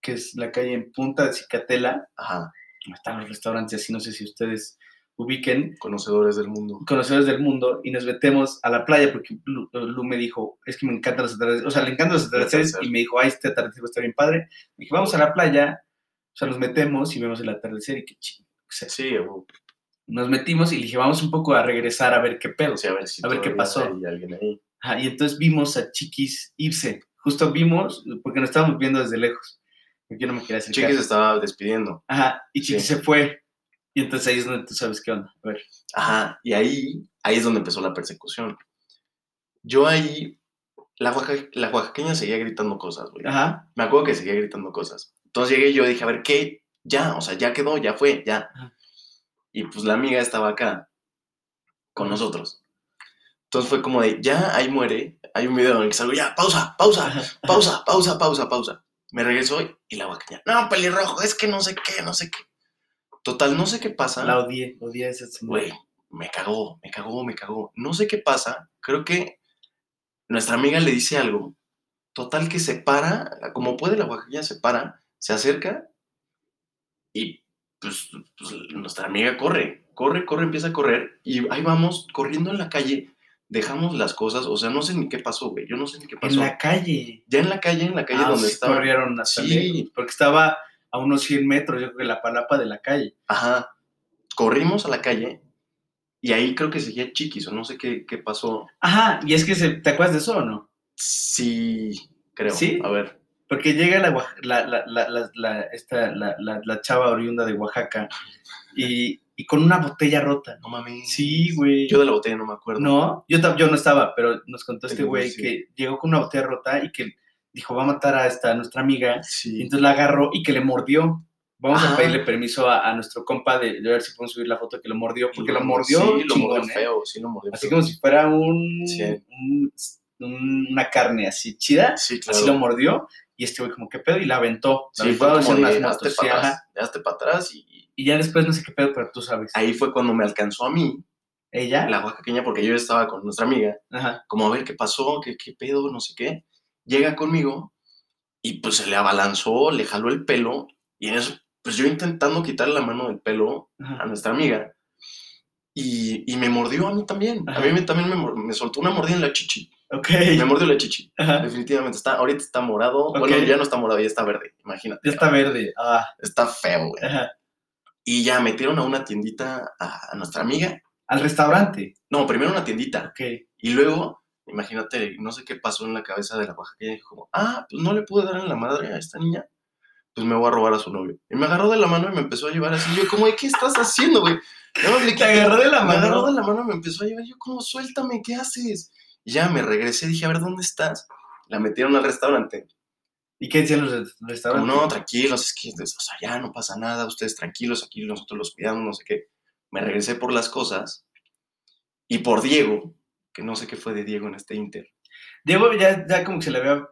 que es la calle en Punta de Cicatela, Ajá. están los restaurantes, así no sé si ustedes ubiquen, Conocedores del mundo. conocedores del mundo, y nos metemos a la playa porque Lu, Lu me dijo, es que me encantan los atardeceres, o sea, le encantan los atardeceres, y me dijo, ay, este atardecer estar bien padre. Me dije, vamos a la playa, o sea, nos metemos y vemos el atardecer y qué chido. O Sí, güey. Nos metimos y le dije, vamos un poco a regresar a ver qué pedo. Sí, a ver si A ver qué pasó. Hay alguien ahí. Ajá, y entonces vimos a Chiquis irse. Justo vimos, porque nos estábamos viendo desde lejos. Yo no me quería acercar. Chiquis estaba despidiendo. Ajá, y Chiquis Sí. se fue. Y entonces ahí es donde tú sabes qué onda. A ver. Ajá. Y ahí, ahí es donde empezó la persecución. Yo ahí. La, oaxa- la oaxaqueña seguía gritando cosas, güey. Ajá. Me acuerdo que seguía gritando cosas. Entonces llegué y yo dije, a ver, ¿qué? Ya, o sea, ya quedó, ya fue, ya. Ajá. Y pues la amiga estaba acá con nosotros. Entonces fue como de, ya, ahí muere. Hay un video en el que salgo, ya, pausa, pausa, pausa, pausa, pausa, pausa. Me regreso y la vaqueña, no, pelirrojo, es que no sé qué, no sé qué. Total, no sé qué pasa. La odié, odié señora. Güey, me cagó, me cagó, me cagó. No sé qué pasa. Creo que nuestra amiga le dice algo. Total que se para, como puede la oaxaqueña se para, se acerca y pues, pues, nuestra amiga corre, corre, corre, empieza a correr y ahí vamos corriendo en la calle. Dejamos las cosas, o sea, no sé ni qué pasó, güey. Yo no sé ni qué pasó. En la calle. Ya en la calle, en la calle Ah, donde sí, estaba. corrieron hasta Sí. lejos, porque estaba a unos 100 metros, yo creo que la palapa de la calle. Ajá. Corrimos a la calle y ahí creo que seguía Chiquis o no sé qué, qué pasó. Ajá, y es que, se, ¿te acuerdas de eso o no? Sí, creo. ¿Sí? A ver. Porque llega la, la, la, la, esta, chava oriunda de Oaxaca y, y con una botella rota. No mames. Sí, güey. Yo de la botella no me acuerdo. No, yo, yo no estaba, pero nos contó este güey sí. que llegó con una botella rota y que dijo, va a matar a esta a nuestra amiga. Y Sí. entonces la agarró y que le mordió. Vamos a pedirle permiso a, a nuestro compa de, de ver si podemos subir la foto que lo mordió, porque lo mordió Sí, lo mordió ¿eh? feo. Sí, lo mordió Así feo. como si fuera un, Sí. un- un- una carne así chida, Sí, claro. así lo mordió y este güey como qué pedo y la aventó. La Sí, aventó fue como unas hazte para atrás, hazte para atrás y Y ya después no sé qué pedo, pero tú sabes. ahí fue cuando me alcanzó a mí, ¿Ella? la oaxaqueña, porque yo estaba con nuestra amiga, Ajá. como a ver qué pasó, qué, qué pedo, no sé qué. Llega conmigo y pues se le abalanzó, le jaló el pelo y en eso, pues yo intentando quitarle la mano del pelo a nuestra amiga y, y me mordió a mí también. A Ajá. mí me- también me, me soltó una mordida en la chichi. Ok. Me mordió la chichi. Ajá. Definitivamente está, ahorita está morado. Ok. Bueno, ya no está morado, ya está verde. Imagínate. Ya está verde. Ah, Está feo, güey. Y ya metieron a una tiendita a, a nuestra amiga. Al restaurante. No, primero una tiendita. Ok. Y luego, imagínate, no sé qué pasó en la cabeza de la oaxaqueña. Dijo, como, ah, pues no le pude dar en la madre a esta niña. Pues me voy a robar a su novio. Y me agarró de la mano y me empezó a llevar así. Yo, como, ¿qué estás haciendo, güey? No, le Te agarró de la Me agarró mano. de la mano y me empezó a llevar. Yo, como, suéltame, ¿qué haces? Y ya me regresé, dije, a ver, ¿dónde estás? La metieron al restaurante. ¿Y qué decían los Como, restaurantes? no, tranquilos, es que, o sea, ya no pasa nada, ustedes tranquilos, aquí nosotros los cuidamos, no sé qué. Me regresé por las cosas y por Diego, que no sé qué fue de Diego en este Inter. Diego ya, ya como que se le había.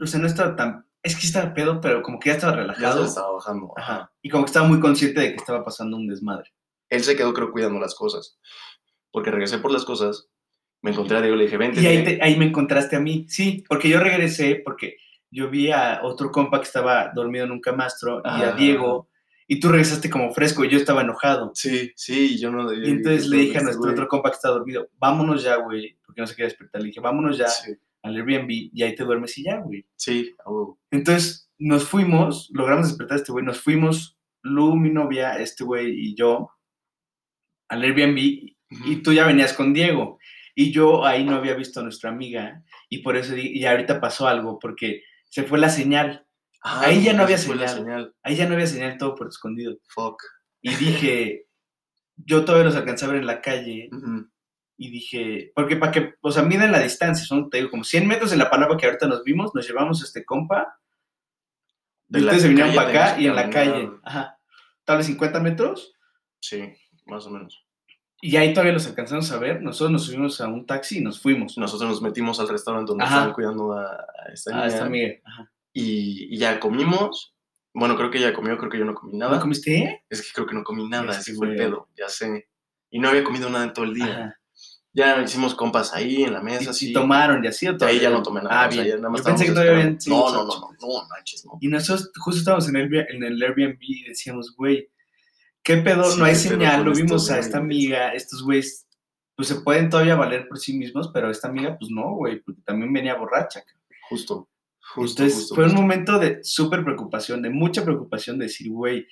O sea, no estaba tan. Es que estaba pedo, pero como que ya estaba Ya se relajado. le estaba bajando. Ajá. Y como que estaba muy consciente de que estaba pasando un desmadre. Él se quedó, creo, cuidando las cosas. porque regresé por las cosas, me encontré a Diego, le dije, vente. Y ahí, vente". te- ahí me encontraste a mí, sí, porque yo regresé porque yo vi a otro compa que estaba dormido en un camastro y a. Diego, y tú regresaste como fresco y yo estaba enojado. Sí, sí, yo no... Y entonces le dije a nuestro güey. otro compa que está dormido, vámonos ya, güey, porque no se quería despertar. Le dije, vámonos ya Sí, al Airbnb y ahí te duermes y ya, güey. sí, huevo. Entonces nos fuimos, logramos despertar a este güey, nos fuimos, Lu, mi novia, este güey y yo, al Airbnb y tú ya venías con Diego. Y yo ahí no había visto a nuestra amiga y por eso, y ahorita pasó algo, porque se fue la señal. Ah, ahí ya no había señal. señal. Ahí ya no había señal todo por escondido. Fuck. Y dije, yo todavía los alcancé a ver en la calle y dije, porque para que, o sea, miden la distancia, son, te digo, como 100 metros en la palabra que ahorita nos vimos, nos llevamos a este compa, De ustedes se vinieron para acá y en la calle, ajá, tal vez 50 metros, Sí, más o menos. y ahí todavía los alcanzamos a ver, nosotros nos subimos a un taxi y nos fuimos. Nosotros nos metimos al restaurante donde Ajá. estaban cuidando a, a esta niña. Ah, esta amiga. Ajá. Y, y ya comimos. Bueno, creo que ella comió, creo que yo no comí nada. ¿No comiste? Es que creo que no comí nada, que, fue el pedo, ya sé. Y no había comido nada en todo el día. Ajá. Ya hicimos compas ahí en la mesa, y sí. tomaron y así o De ahí ya no tomé nada. Ah, o sea, bien. ya nada más Yo pensé que todavía habían sido No, no, no, no, no, manches, no. Y nosotros justo estábamos en el, en el Airbnb y decíamos, güey, ¿qué pedo? Sí, no hay señal, lo vimos a esta amiga, estos güeyes, pues se pueden todavía valer por sí mismos, pero esta amiga, pues no, güey, porque también venía borracha. Justo, justo, Entonces justo. fue un justo. momento de súper preocupación, de mucha preocupación, de decir, güey,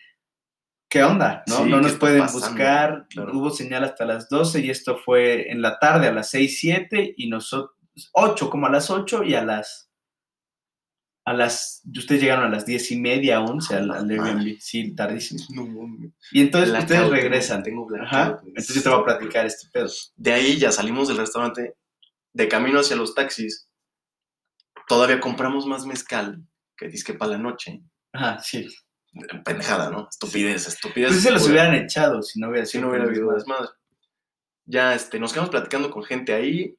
¿qué onda? ¿No, Sí, no ¿qué nos pueden pasando? buscar, Claro. hubo señal hasta las 12 y esto fue en la tarde a las 6, 7 y nosotros, 8, como a las 8 y a las... A las, ustedes llegaron a las 10 y media, 11 al, la al madre. Airbnb, sí, tardísimo. No. Y entonces Blackout, ustedes regresan. Tengo Ajá. Entonces yo te voy a platicar este pedo. De ahí ya salimos del restaurante, de camino hacia los taxis. Todavía compramos más mezcal que disque para la noche. Ajá, sí. Pendejada, ¿no? Estupidez, estupidez. Pues se los hubieran echado si no hubiera Si sido no hubiera habido desmadre. Ya este, nos quedamos platicando con gente ahí.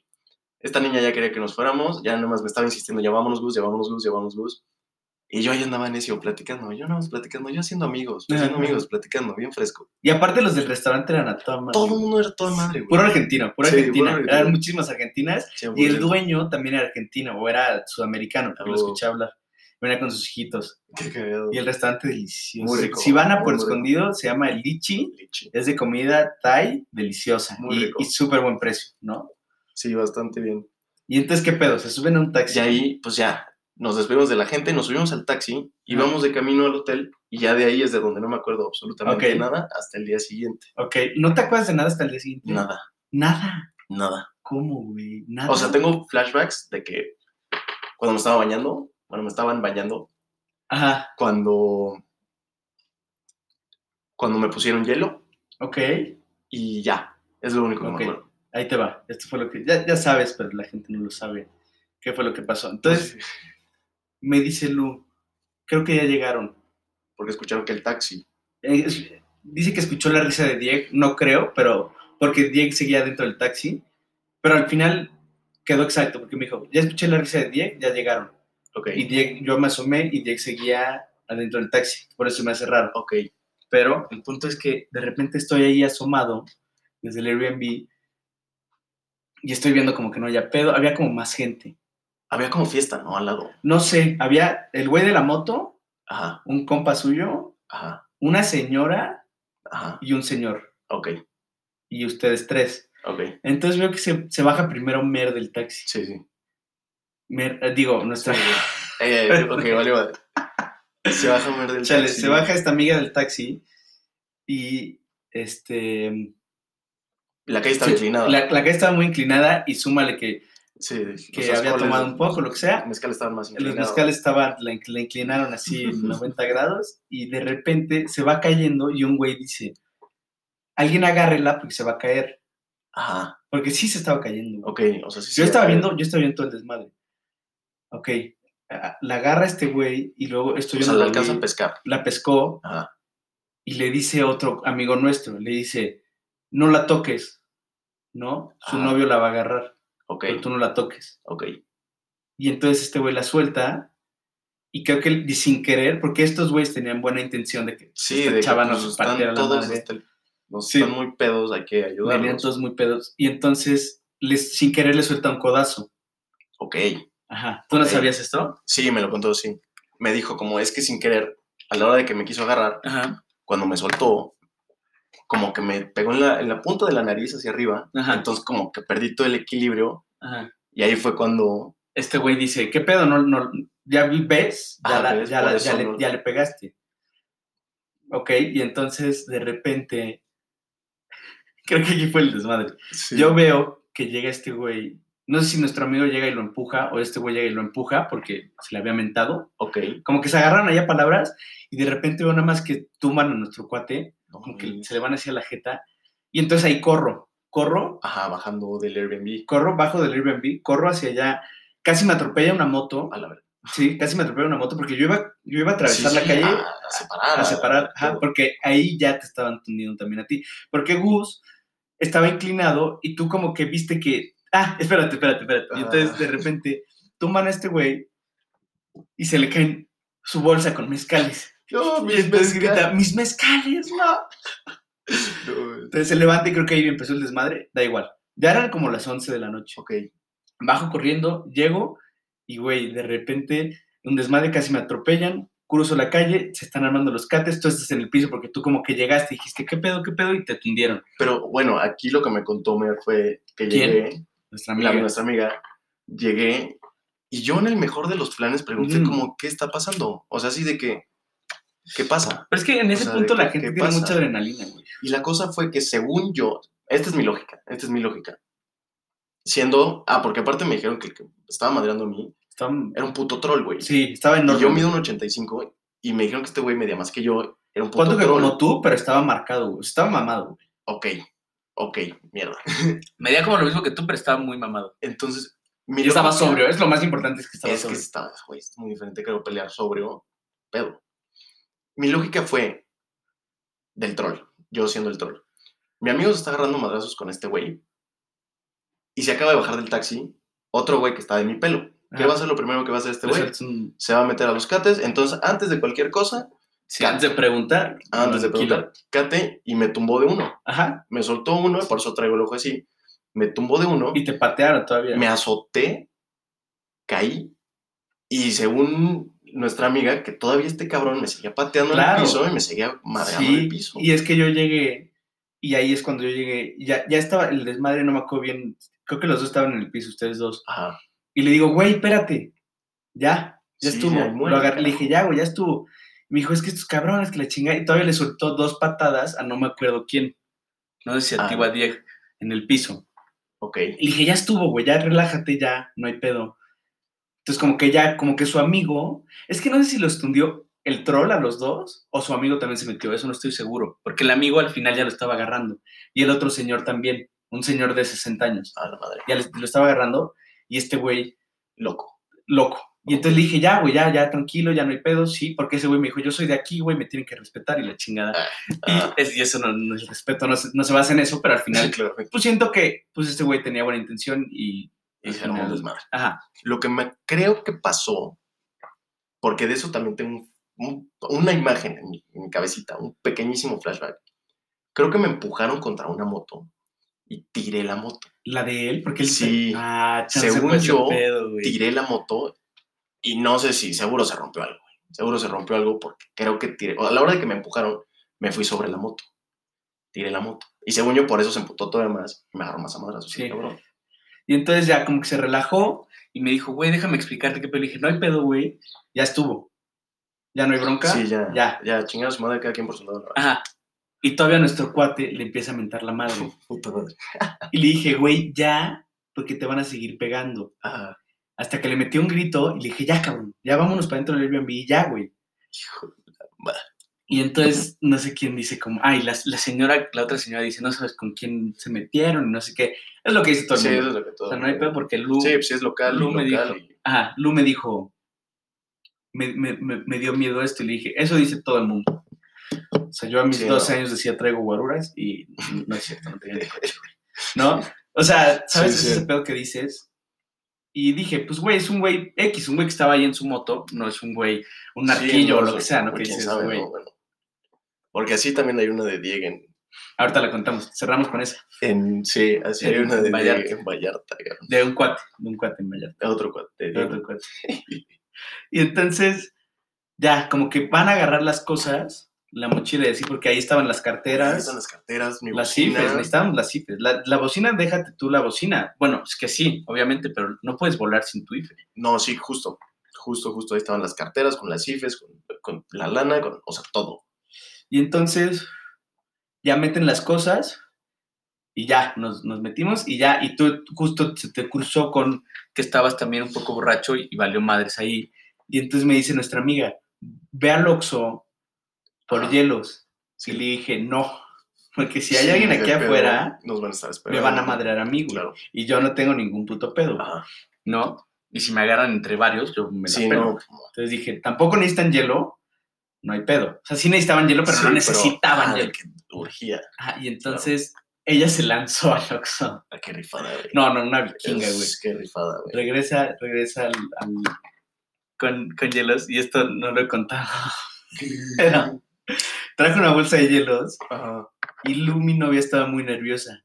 Esta niña ya quería que nos fuéramos. Ya nada más me estaba insistiendo, ya vámonos, Gus, ya vámonos, Gus, ya vámonos, Gus. Y yo ahí andaba necio platicando. Yo más platicando, yo haciendo amigos, yo haciendo Ajá. amigos, platicando, bien fresco. Y aparte los del restaurante eran a toda madre. Todo el mundo era toda madre, güey. Puro argentino, pura Sí, argentina. puro argentino. Eran muchísimas argentinas. Sí, Y el dueño también era argentino o era sudamericano, lo Oh. escuché hablar. Venía con sus hijitos. Qué cagado. Y el restaurante delicioso. Muy rico, Si van a rico. escondido, se llama el Lichi. Lichi. Es de comida Thai deliciosa. Muy y rico. y súper buen precio, ¿no? Sí, bastante bien. Y entonces, ¿qué pedo? Se suben a un taxi. Y ahí, pues ya, nos despedimos de la gente, nos subimos al taxi vamos de camino al hotel. Y ya de ahí es de donde no me acuerdo absolutamente nada hasta el día siguiente. Ok. ¿No te acuerdas de nada hasta el día siguiente? Nada, Nada. nada. ¿Cómo, güey? Nada. O sea, tengo flashbacks de que cuando me estaba bañando, bueno, me estaban bañando, Ajá. cuando, cuando me pusieron hielo Ok. y ya, es lo único que Ok. me acuerdo. Ahí te va. Esto fue lo que. Ya, ya sabes, pero la gente no lo sabe. ¿Qué fue lo que pasó? Entonces, me dice Lu, creo que ya llegaron. Porque escucharon que el taxi, Eh, dice que escuchó la risa de Diego, no creo, pero porque Diego seguía dentro del taxi. Pero al final quedó exacto, porque me dijo, ya escuché la risa de Diego, ya llegaron. ok, Y Diego, yo me asomé y Diego seguía adentro del taxi. Por eso me hace raro. ok, Pero el punto es que de repente estoy ahí asomado desde el Airbnb y estoy viendo como que no haya pedo. Había como más gente. Había como fiesta, ¿no? Al lado. No sé, había el güey de la moto, Ajá, un compa suyo, ajá, una señora ajá, y un señor. ok, Y ustedes tres. ok, Entonces veo que se, se baja primero Mer del taxi. sí, sí. Mer- eh, digo, nuestra... Eh, eh, ok, vale, vale. Se baja a ver del Chale, taxi. se baja esta amiga del taxi y este... La calle estaba sí, inclinada. La, la calle estaba muy inclinada y súmale que, Sí, que los había tomado un poco, lo que sea. Los mezcales estaban más Los inclinados. mezcales estaban, la, inc- la inclinaron así en 90 grados y de repente se va cayendo y un güey dice, alguien agárrela porque se va a caer. Ajá, Porque sí se estaba cayendo. güey. ok, o sea, sí. Yo estaba viendo, yo estaba viendo todo el desmadre. Ok, la agarra este güey y luego esto O yo sea, no la alcanza a pescar. la pescó Ajá, y le dice otro amigo nuestro, le dice, no la toques, ¿no? Su Ajá. novio la va a agarrar, ok, pero tú no la toques. ok. Y entonces este güey la suelta y creo que sin querer, porque estos güeyes tenían buena intención de que Sí, esta de que no pues, se están la todos hasta el- Nos Sí. están muy pedos, hay que Venían ayudarlos. todos muy pedos. Y entonces, les, sin querer, le suelta un codazo. Ok. Ajá. ¿Tú no Ok. sabías esto? Sí, me lo contó, sí. Me dijo como es que sin querer, a la hora de que me quiso agarrar, Ajá. cuando me soltó, como que me pegó en la, en la punta de la nariz hacia arriba. Ajá. Entonces como que perdí todo el equilibrio Ajá. y ahí fue cuando... Este güey dice, ¿qué pedo? No, no, ¿Ya ves? Ya, Ah, la- ves, ya, por la- eso ya le, ya le pegaste. Ok, y entonces, de repente, creo que aquí fue el desmadre. Yo veo que llega este güey, no sé si nuestro amigo llega y lo empuja o este güey llega y lo empuja porque se le había mentado. Ok. Como que se agarran allá palabras y de repente veo nada más que tumban a nuestro cuate, No, como que se le van hacia la jeta. Y entonces ahí corro, corro, Ajá, bajando del Airbnb. corro bajo del Airbnb, corro hacia allá. Casi me atropella una moto. A la verdad. Sí, casi me atropella una moto porque yo iba, yo iba a atravesar Sí, la sí, calle A, a separar. a separar, ajá, porque ahí ya te estaban tundiendo también a ti. Porque Gus estaba inclinado y tú como que viste que, ah, espérate, espérate, espérate. Y entonces de repente tumban a este güey y se le caen su bolsa con mezcales. No, entonces grita, mis mezcales, no. No, Entonces se levanta y creo que ahí empezó el desmadre, da igual. Ya eran como las 11 de la noche. Ok. Bajo corriendo, llego y, güey, de repente, un desmadre, casi me atropellan, cruzo la calle, se están armando los cates, tú estás en el piso porque tú como que llegaste y dijiste, ¿qué pedo, qué pedo? Y te tundieron. Pero bueno, aquí lo que me contó Mer fue que ¿Quién? llegué, Nuestra la, amiga. nuestra amiga, llegué y yo en el mejor de los planes pregunté como, ¿qué está pasando? O sea, así de que, ¿qué pasa? Pero es que en ese sea, ¿de punto la gente tiene pasa? mucha adrenalina, güey. Y la cosa fue que según yo, esta es mi lógica, esta es mi lógica. Siendo, ah, porque aparte me dijeron que el que estaba madreando a mí Estaba- era un puto troll, güey. Sí, estaba y enorme. yo mido un 85 y me dijeron que este güey medía más que yo, era un puto Cuánto que troll. como tú, pero estaba marcado, güey. Estaba mamado, güey. Ok, ok, mierda. Medía como lo mismo que tú, pero estaba muy mamado. Entonces, Y estaba sobrio, es lo más importante es que estaba Es que sobrio. estaba, güey, es muy diferente, creo, pelear sobrio, pedo. Mi lógica fue del troll, yo siendo el troll. Mi amigo se está agarrando madrazos con este güey y se acaba de bajar del taxi otro güey que está de mi pelo. ¿Qué Ajá. va a ser lo primero que va a hacer este Pues güey? es un- Se va a meter a los cates, entonces antes de cualquier cosa, sí, antes de preguntar. antes de preguntar, cate y me tumbó de uno. Ajá. Me soltó uno, por eso traigo el ojo así. Me tumbó de uno. Y te patearon todavía. me azoté, caí, y según nuestra amiga, que todavía este cabrón me seguía pateando en el piso y me seguía madreando en el piso. y es que yo llegué, y ahí es cuando yo llegué, ya, ya estaba el desmadre, no me acuerdo bien, creo que los dos estaban en el piso, ustedes dos. Ajá. Y le digo, güey, espérate, ya, ya Sí, estuvo. ya, Lo le dije, ya, güey, ya estuvo. Me dijo, es que estos cabrones que la chingada, y todavía le soltó dos patadas a no me acuerdo quién. No sé si a Ah. ti o a Diego, en el piso. Ok. Y le dije, ya estuvo, güey, ya relájate, ya, no hay pedo. Entonces, como que ya, como que su amigo, es que no sé si los tundió el troll a los dos o su amigo también se metió, eso no estoy seguro, porque el amigo al final ya lo estaba agarrando y el otro señor también, un señor de 60 años, A la madre. ya lo estaba agarrando y este güey, Loco. loco. Y entonces le dije, ya, güey, ya, ya, tranquilo, ya no hay pedo, sí, porque ese güey me dijo, yo soy de aquí, güey, me tienen que respetar y la chingada. Ah, Y, es- y eso no, no es respeto, no se, no se basa en eso, pero al final, pues siento que, pues este güey tenía buena intención y... Y se armó un desmadre. Ajá, Lo que me creo que pasó, porque de eso también tengo un- un- una imagen en mi, en mi cabecita, un pequeñísimo flashback. Creo que me empujaron contra una moto y tiré la moto. La de él, porque él Sí. Ah, chance Según yo, pedo, tiré la moto y no sé si, seguro se rompió algo. güey. Seguro se rompió algo porque creo que tiré, o a la hora de que me empujaron, me fui sobre la moto. Tiré la moto. Y según yo, por eso se emputó todavía más y me agarró más a madrazos. Sí. cabrón. Y entonces ya como que se relajó y me dijo, güey, déjame explicarte qué pedo. Le dije, no hay pedo, güey. Ya estuvo. Ya no hay bronca. Sí, ya. Ya. Ya, chingada su madre, cada quien por su lado. Ajá. Y todavía nuestro cuate le empieza a mentar la madre. Puta madre. y le dije, güey, ya, porque te van a seguir pegando. Ah, Hasta que le metí un grito y le dije, ya, cabrón, ya vámonos para dentro del Airbnb, ya, güey. hijo de la madre. Y entonces, no sé quién dice como, ay, la, la señora, la otra señora dice, no sabes con quién se metieron, no sé qué. Es lo que dice todo el Sí, mundo. eso es lo que todo. O sea, no hay pedo porque Lu, Sí, pues sí es local. Lu me local dijo. y- ajá, Lu me dijo, me, me- dio miedo esto y le dije, eso dice todo el mundo. O sea, yo a mis Sí, 12 no. años decía traigo guaruras y no es cierto, no tenía ni coche, güey. ¿No? O sea, ¿sabes Sí, sí. ese pedo que dices? Y dije, pues güey, es un güey X, un güey que estaba ahí en su moto, no es un güey, un Sí, narquillo no, o lo que sea, ¿no? Que dices, güey. ¿no? Bueno. Porque así también hay una de Diego en, Ahorita la contamos. Cerramos con esa. En, sí, así hay una de Vallarta. en Vallarta, cabrón. De un cuate. De un cuate en Vallarta. Otro cuate. de otro cuate. Y entonces, ya, como que van a agarrar las cosas, la mochila y así, porque ahí estaban las Ahí carteras. están las carteras, mi Las bocina. cifres, necesitábamos las cifres. La, la bocina, déjate tú la bocina. Bueno, es que sí, obviamente, pero no puedes volar sin tu IFE. No, sí, justo. Justo, justo. Ahí estaban las carteras con las cifres, con, con la lana, con, o sea, todo. Y entonces, ya meten las cosas y ya, nos, nos metimos y ya, y tú justo se te cruzó con que estabas también un poco borracho y, y valió madres ahí. Y entonces me dice nuestra amiga, ve al Oxxo por hielos. Sí. Y le dije, no, porque si hay Sí, alguien aquí afuera, Nos van a estar me esperando. van a madrear a mí, güey. Claro. Y yo no tengo ningún puto pedo, Ajá. ¿no? Y si me agarran entre varios, yo me la Sí, no. Entonces dije, tampoco necesitan hielo, no hay pedo. O sea, sí necesitaban hielo, pero Sí, no necesitaban ah, de hielo. que urgía. Ajá, y entonces ella se lanzó al Oxxo. Ah, qué rifada, güey. No, no, una vikinga, güey. Qué rifada, güey. Regresa, regresa al, al- con, con hielos, y esto no lo he contado. Pero traje una bolsa de hielos Ajá. y Lu, mi novia, estaba muy nerviosa.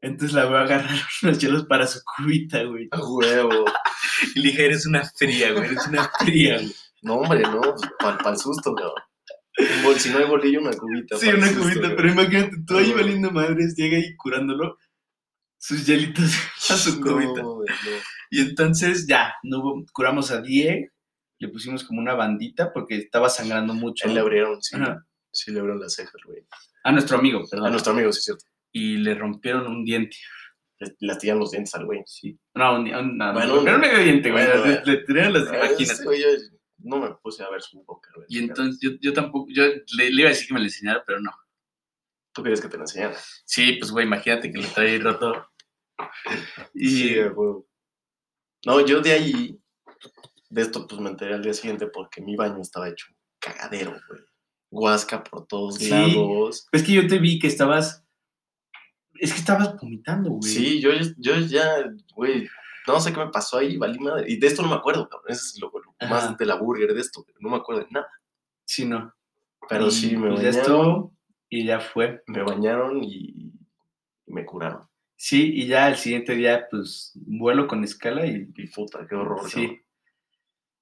Entonces la voy a agarrar unos hielos para su cubita, güey. A huevo. Y le dije, eres una fría, güey, eres una fría, güey. No, hombre, no. Para el susto, cabrón. Bol- si no hay bolillo, una cubita. Sí, una susto, cubita, pero imagínate, tú ahí No. valiendo madres, llega ahí curándolo, sus hielitos a su cubita. No, no. Y entonces ya, no hubo- curamos a Diego, le pusimos como una bandita porque estaba sangrando mucho. Él le abrieron, sí. Ajá. Sí, le abrieron las cejas, güey. A nuestro amigo, perdón. A nuestro amigo, sí, cierto. Y le rompieron un diente. Le, le tiran los dientes al güey. Sí. No, un, un, no, Bueno, no, era un medio diente, güey. bueno, le, le tiraron las, imagínate. este güey, no me puse a ver su boca, güey. Y entonces yo, yo tampoco, yo le, le iba a decir que me le enseñara, pero no. ¿Tú querías que te lo enseñara? Sí, pues güey, imagínate que le trae roto. Y Sí, güey. No, yo de ahí, de esto, pues me enteré al día siguiente porque mi baño estaba hecho un cagadero, güey. Guasca por todos Sí. lados. es que yo te vi que estabas. Es que estabas vomitando, güey. Sí, yo, yo ya, güey, no sé qué me pasó ahí, valí madre. Y de esto no me acuerdo, cabrón. Eso es lo, más de la burger de esto. No me acuerdo de nada. Sí, no. Pero Y, sí, me pues, ya bañaron, estuvo y ya fue. me bañaron y, y me curaron. Sí, y ya el siguiente día, pues, vuelo con escala y Y puta, qué horror, sí. cabrón.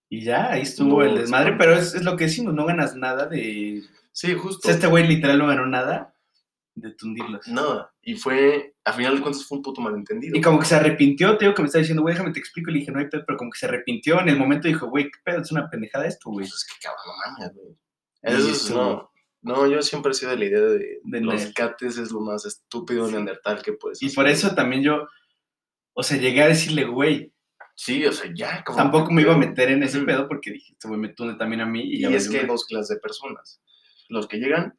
Y ya, ahí estuvo No, el desmadre, pero es, es lo que decimos, no ganas nada de... Sí, O justo. sea, este güey literal no ganó nada de tundirlos. Nada. Y fue, a final de cuentas, fue un puto malentendido. Y como que se arrepintió, te digo que me estaba diciendo, güey, déjame te explico, y le dije, no hay pedo, pero como que se arrepintió en el momento dijo, güey, qué pedo, es una pendejada esto, güey. Pues es que cabrón, no mames, güey. Y Eso es, no. No, yo siempre he sido de la idea de, De los nerd. cates es lo más estúpido neandertal que puedes Y hacer. por eso también yo, o sea, llegué a decirle, güey, Sí, o sea, ya. como tampoco me iba a meter en ese pedo porque dije, este güey me tunde también a mí y, Y es que hay dos clases de personas. Los que llegan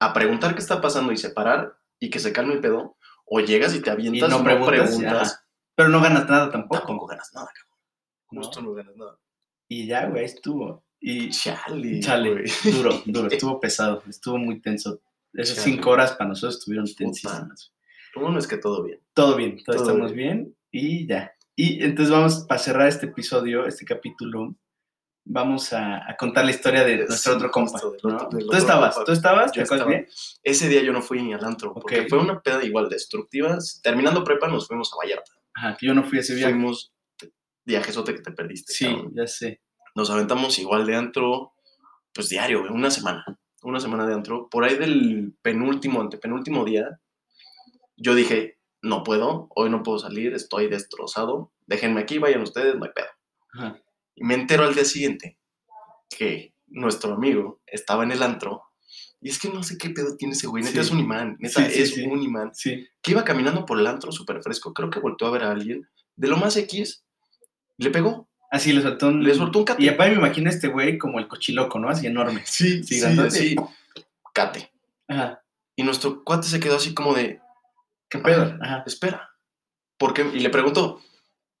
a preguntar qué está pasando y separar y que se calme el pedo, o llegas y te avientas, no no preguntas. Pero no ganas nada tampoco. tampoco ganas nada, cabrón. ¿no? Justo no ganas nada. Y ya, güey, estuvo. Y Chale. Chale, güey. duro, duro, estuvo pesado, estuvo muy tenso. Esas Chale. cinco horas para nosotros estuvieron tensísimas. Lo bueno es que todo bien. Todo bien, todos Todo estamos bien. y ya. Y entonces vamos, para cerrar este episodio, este capítulo, vamos a, a contar la historia de nuestro Sí, otro compa. ¿Tú estabas? ¿Tú estabas? ¿Te Yo acuerdas estaba. bien? Ese día yo no fui al antro, porque fue una peda igual destructiva. Terminando prepa nos fuimos a Vallarta. Ajá, que yo no fui ese viaje. Fuimos viajesote que te perdiste. Sí, cabrón. ya sé. Nos aventamos igual de antro, pues diario, una semana. Una semana de antro. Por ahí del penúltimo, antepenúltimo día, yo dije, no puedo, hoy no puedo salir, estoy destrozado. Déjenme aquí, vayan ustedes, no hay pedo. Ajá. Y me entero al día siguiente que nuestro amigo estaba en el antro. Y es que no sé qué pedo tiene ese güey. Neta Sí. es un imán. Neta Sí, sí, es un imán. Sí. Que iba caminando por el antro súper fresco. Creo que volteó a ver a alguien. De lo más X, le pegó. Así le soltó un. Le soltó un cate. Y aparte me imagino este güey como el cochiloco, ¿no? Así enorme. Sí, Sí, sí. Cate. Ajá. Y nuestro cuate se quedó así como de, ¿Qué pedo? Ajá. espera. ¿Por qué? Y le preguntó,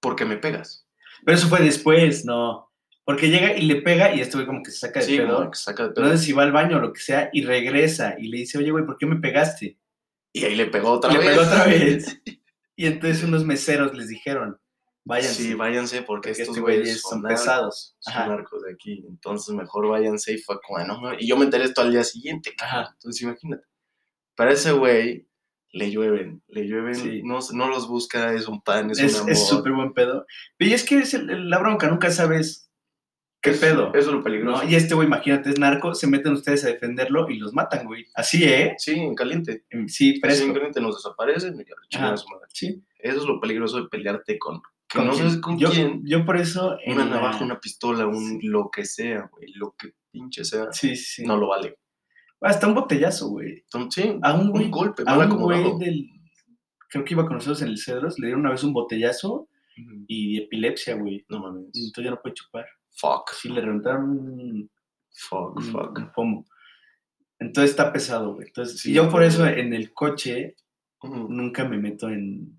¿por qué me pegas? Pero eso fue después, no. Porque llega y le pega y este güey como que se saca de Sí, pedo. como que saca de pedo. No sé si va al baño o lo que sea y regresa y le dice, oye, güey, ¿por qué me pegaste? Y ahí le pegó otra le vez. pegó otra vez. Y entonces unos meseros les dijeron, váyanse. Sí, váyanse porque, porque estos estos güeyes son son pesados. Son Ajá. narcos de aquí. Entonces mejor váyanse y fue como, no. Y yo me enteré esto al día siguiente. Ajá. Entonces imagínate. Para ese güey le llueven, le llueven, Sí. no, no los busca, es un pan, es, Es un amor. es súper buen pedo. Y es que es el- la bronca, nunca sabes qué Es- pedo. Eso es lo peligroso. ¿no? Y este güey, imagínate, es narco, se meten ustedes a defenderlo y los matan, güey. Así, ¿eh? Sí, en caliente. Sí, Así en fresco. caliente nos desaparecen y ya, su madre. Sí. Eso es lo peligroso de pelearte con, que ¿Con no quién? sabes con yo, quién. Yo por eso... en Una la- navaja, una pistola, un lo que sea, güey, lo que pinche sea, Sí, sí. no lo vale. Hasta un botellazo, güey. Sí, A un güey, golpe a un güey del... Creo que iba con nosotros en el Cedros, le dieron una vez un botellazo Ujú. y epilepsia, güey. No mames. Entonces ya no puede chupar. Fuck. Sí, le reventaron Fuck, un- fuck. un pomo. Entonces está pesado, güey. Entonces, Sí, yo por eso en el coche Ujú. nunca me meto en...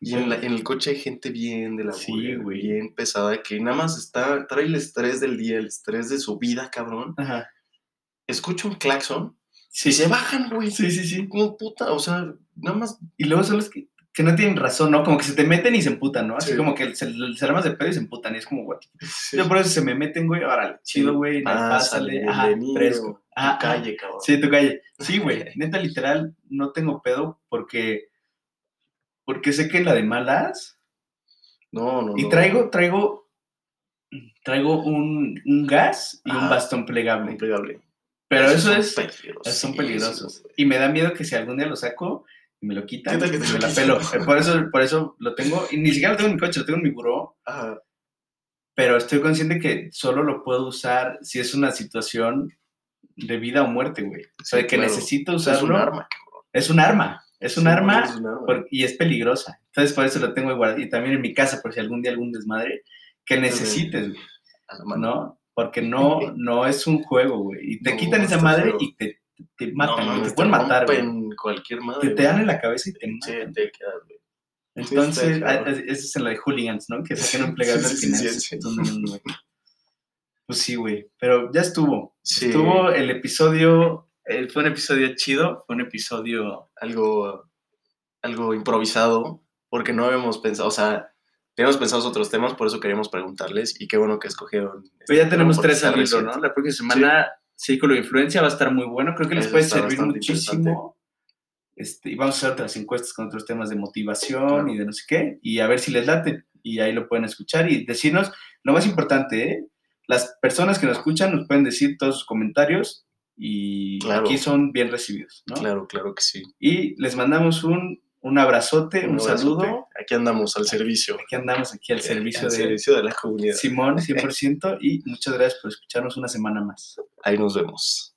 Y en, la- en el coche hay gente bien de la Sí, güey. bien pesada, que nada más está, trae el estrés del día, el estrés de su vida, cabrón. Ajá. Escucha un claxon Sí, y se bajan, güey. Sí, sí, sí. Como puta, o sea, nada más. Y luego son los que, que no tienen razón, ¿no? Como que se te meten y se emputan, ¿no? Así Sí. como que se, se armas de pedo y se emputan. Y es como, güey. Yo por eso se me meten, güey. Órale, chido, güey. Pásale, Pásale. Ajá, fresco. tu Ajá, ajá. calle, cabrón. Sí, tu calle. Sí, güey. Neta, literal, no tengo pedo porque. Porque sé que la de malas. No, no, Y traigo, traigo. Traigo un, un gas y un bastón plegable. Plegable. Pero eso es. Son peligrosos. Y me da miedo que si algún día lo saco y me lo quitan, ¿Qué tal que te me la pelo. Por eso, por eso lo tengo. Y ni siquiera lo tengo en mi coche, lo tengo en mi buró. Ajá. Pero estoy consciente que solo lo puedo usar si es una situación de vida o muerte, güey. O sea, Sí, que claro. necesito usarlo. es un arma. Es un arma. Es un Sí, arma es un arma. por- y es peligrosa. Entonces, por eso lo tengo guardado. Y también en mi casa, por si algún día algún desmadre que necesites, güey. ¿no? Porque no, no es un juego, güey. Y te No, quitan esa madre y te, te No, matan, mames, te pueden matar, güey. cualquier madre. Te, dan en la cabeza y te Sí, matan. te quedas, güey. Entonces, está a- eso es en la de Hooligans, ¿no? Que sacan un plegable Sí, al sí, final. sí, sí. No, no, no. Pues sí, güey. Pero ya estuvo. Sí. Estuvo el episodio. eh, fue un episodio chido. Fue un episodio. algo, algo improvisado, porque no habíamos pensado, o sea, teníamos pensados otros temas, por eso queríamos preguntarles, y qué bueno que escogieron. este Pero ya tenemos tres al hilo. ¿no? La próxima semana, Círculo de Influencia va a estar muy bueno. Creo que les Eso puede servir muchísimo. Este, y vamos a hacer otras encuestas con otros temas de motivación y de no sé qué. Y a ver si les late. Y ahí lo pueden escuchar y decirnos. Lo más importante, ¿eh? Las personas que nos escuchan nos pueden decir todos sus comentarios. Y Claro. aquí son bien recibidos, ¿no? Claro, claro que sí. Y les mandamos un, un abrazote, un, abrazote. saludo. Aquí andamos al servicio. Aquí andamos, aquí al servicio al de servicio de la comunidad. Simón, 100%. Y muchas gracias por escucharnos una semana más. Ahí nos vemos.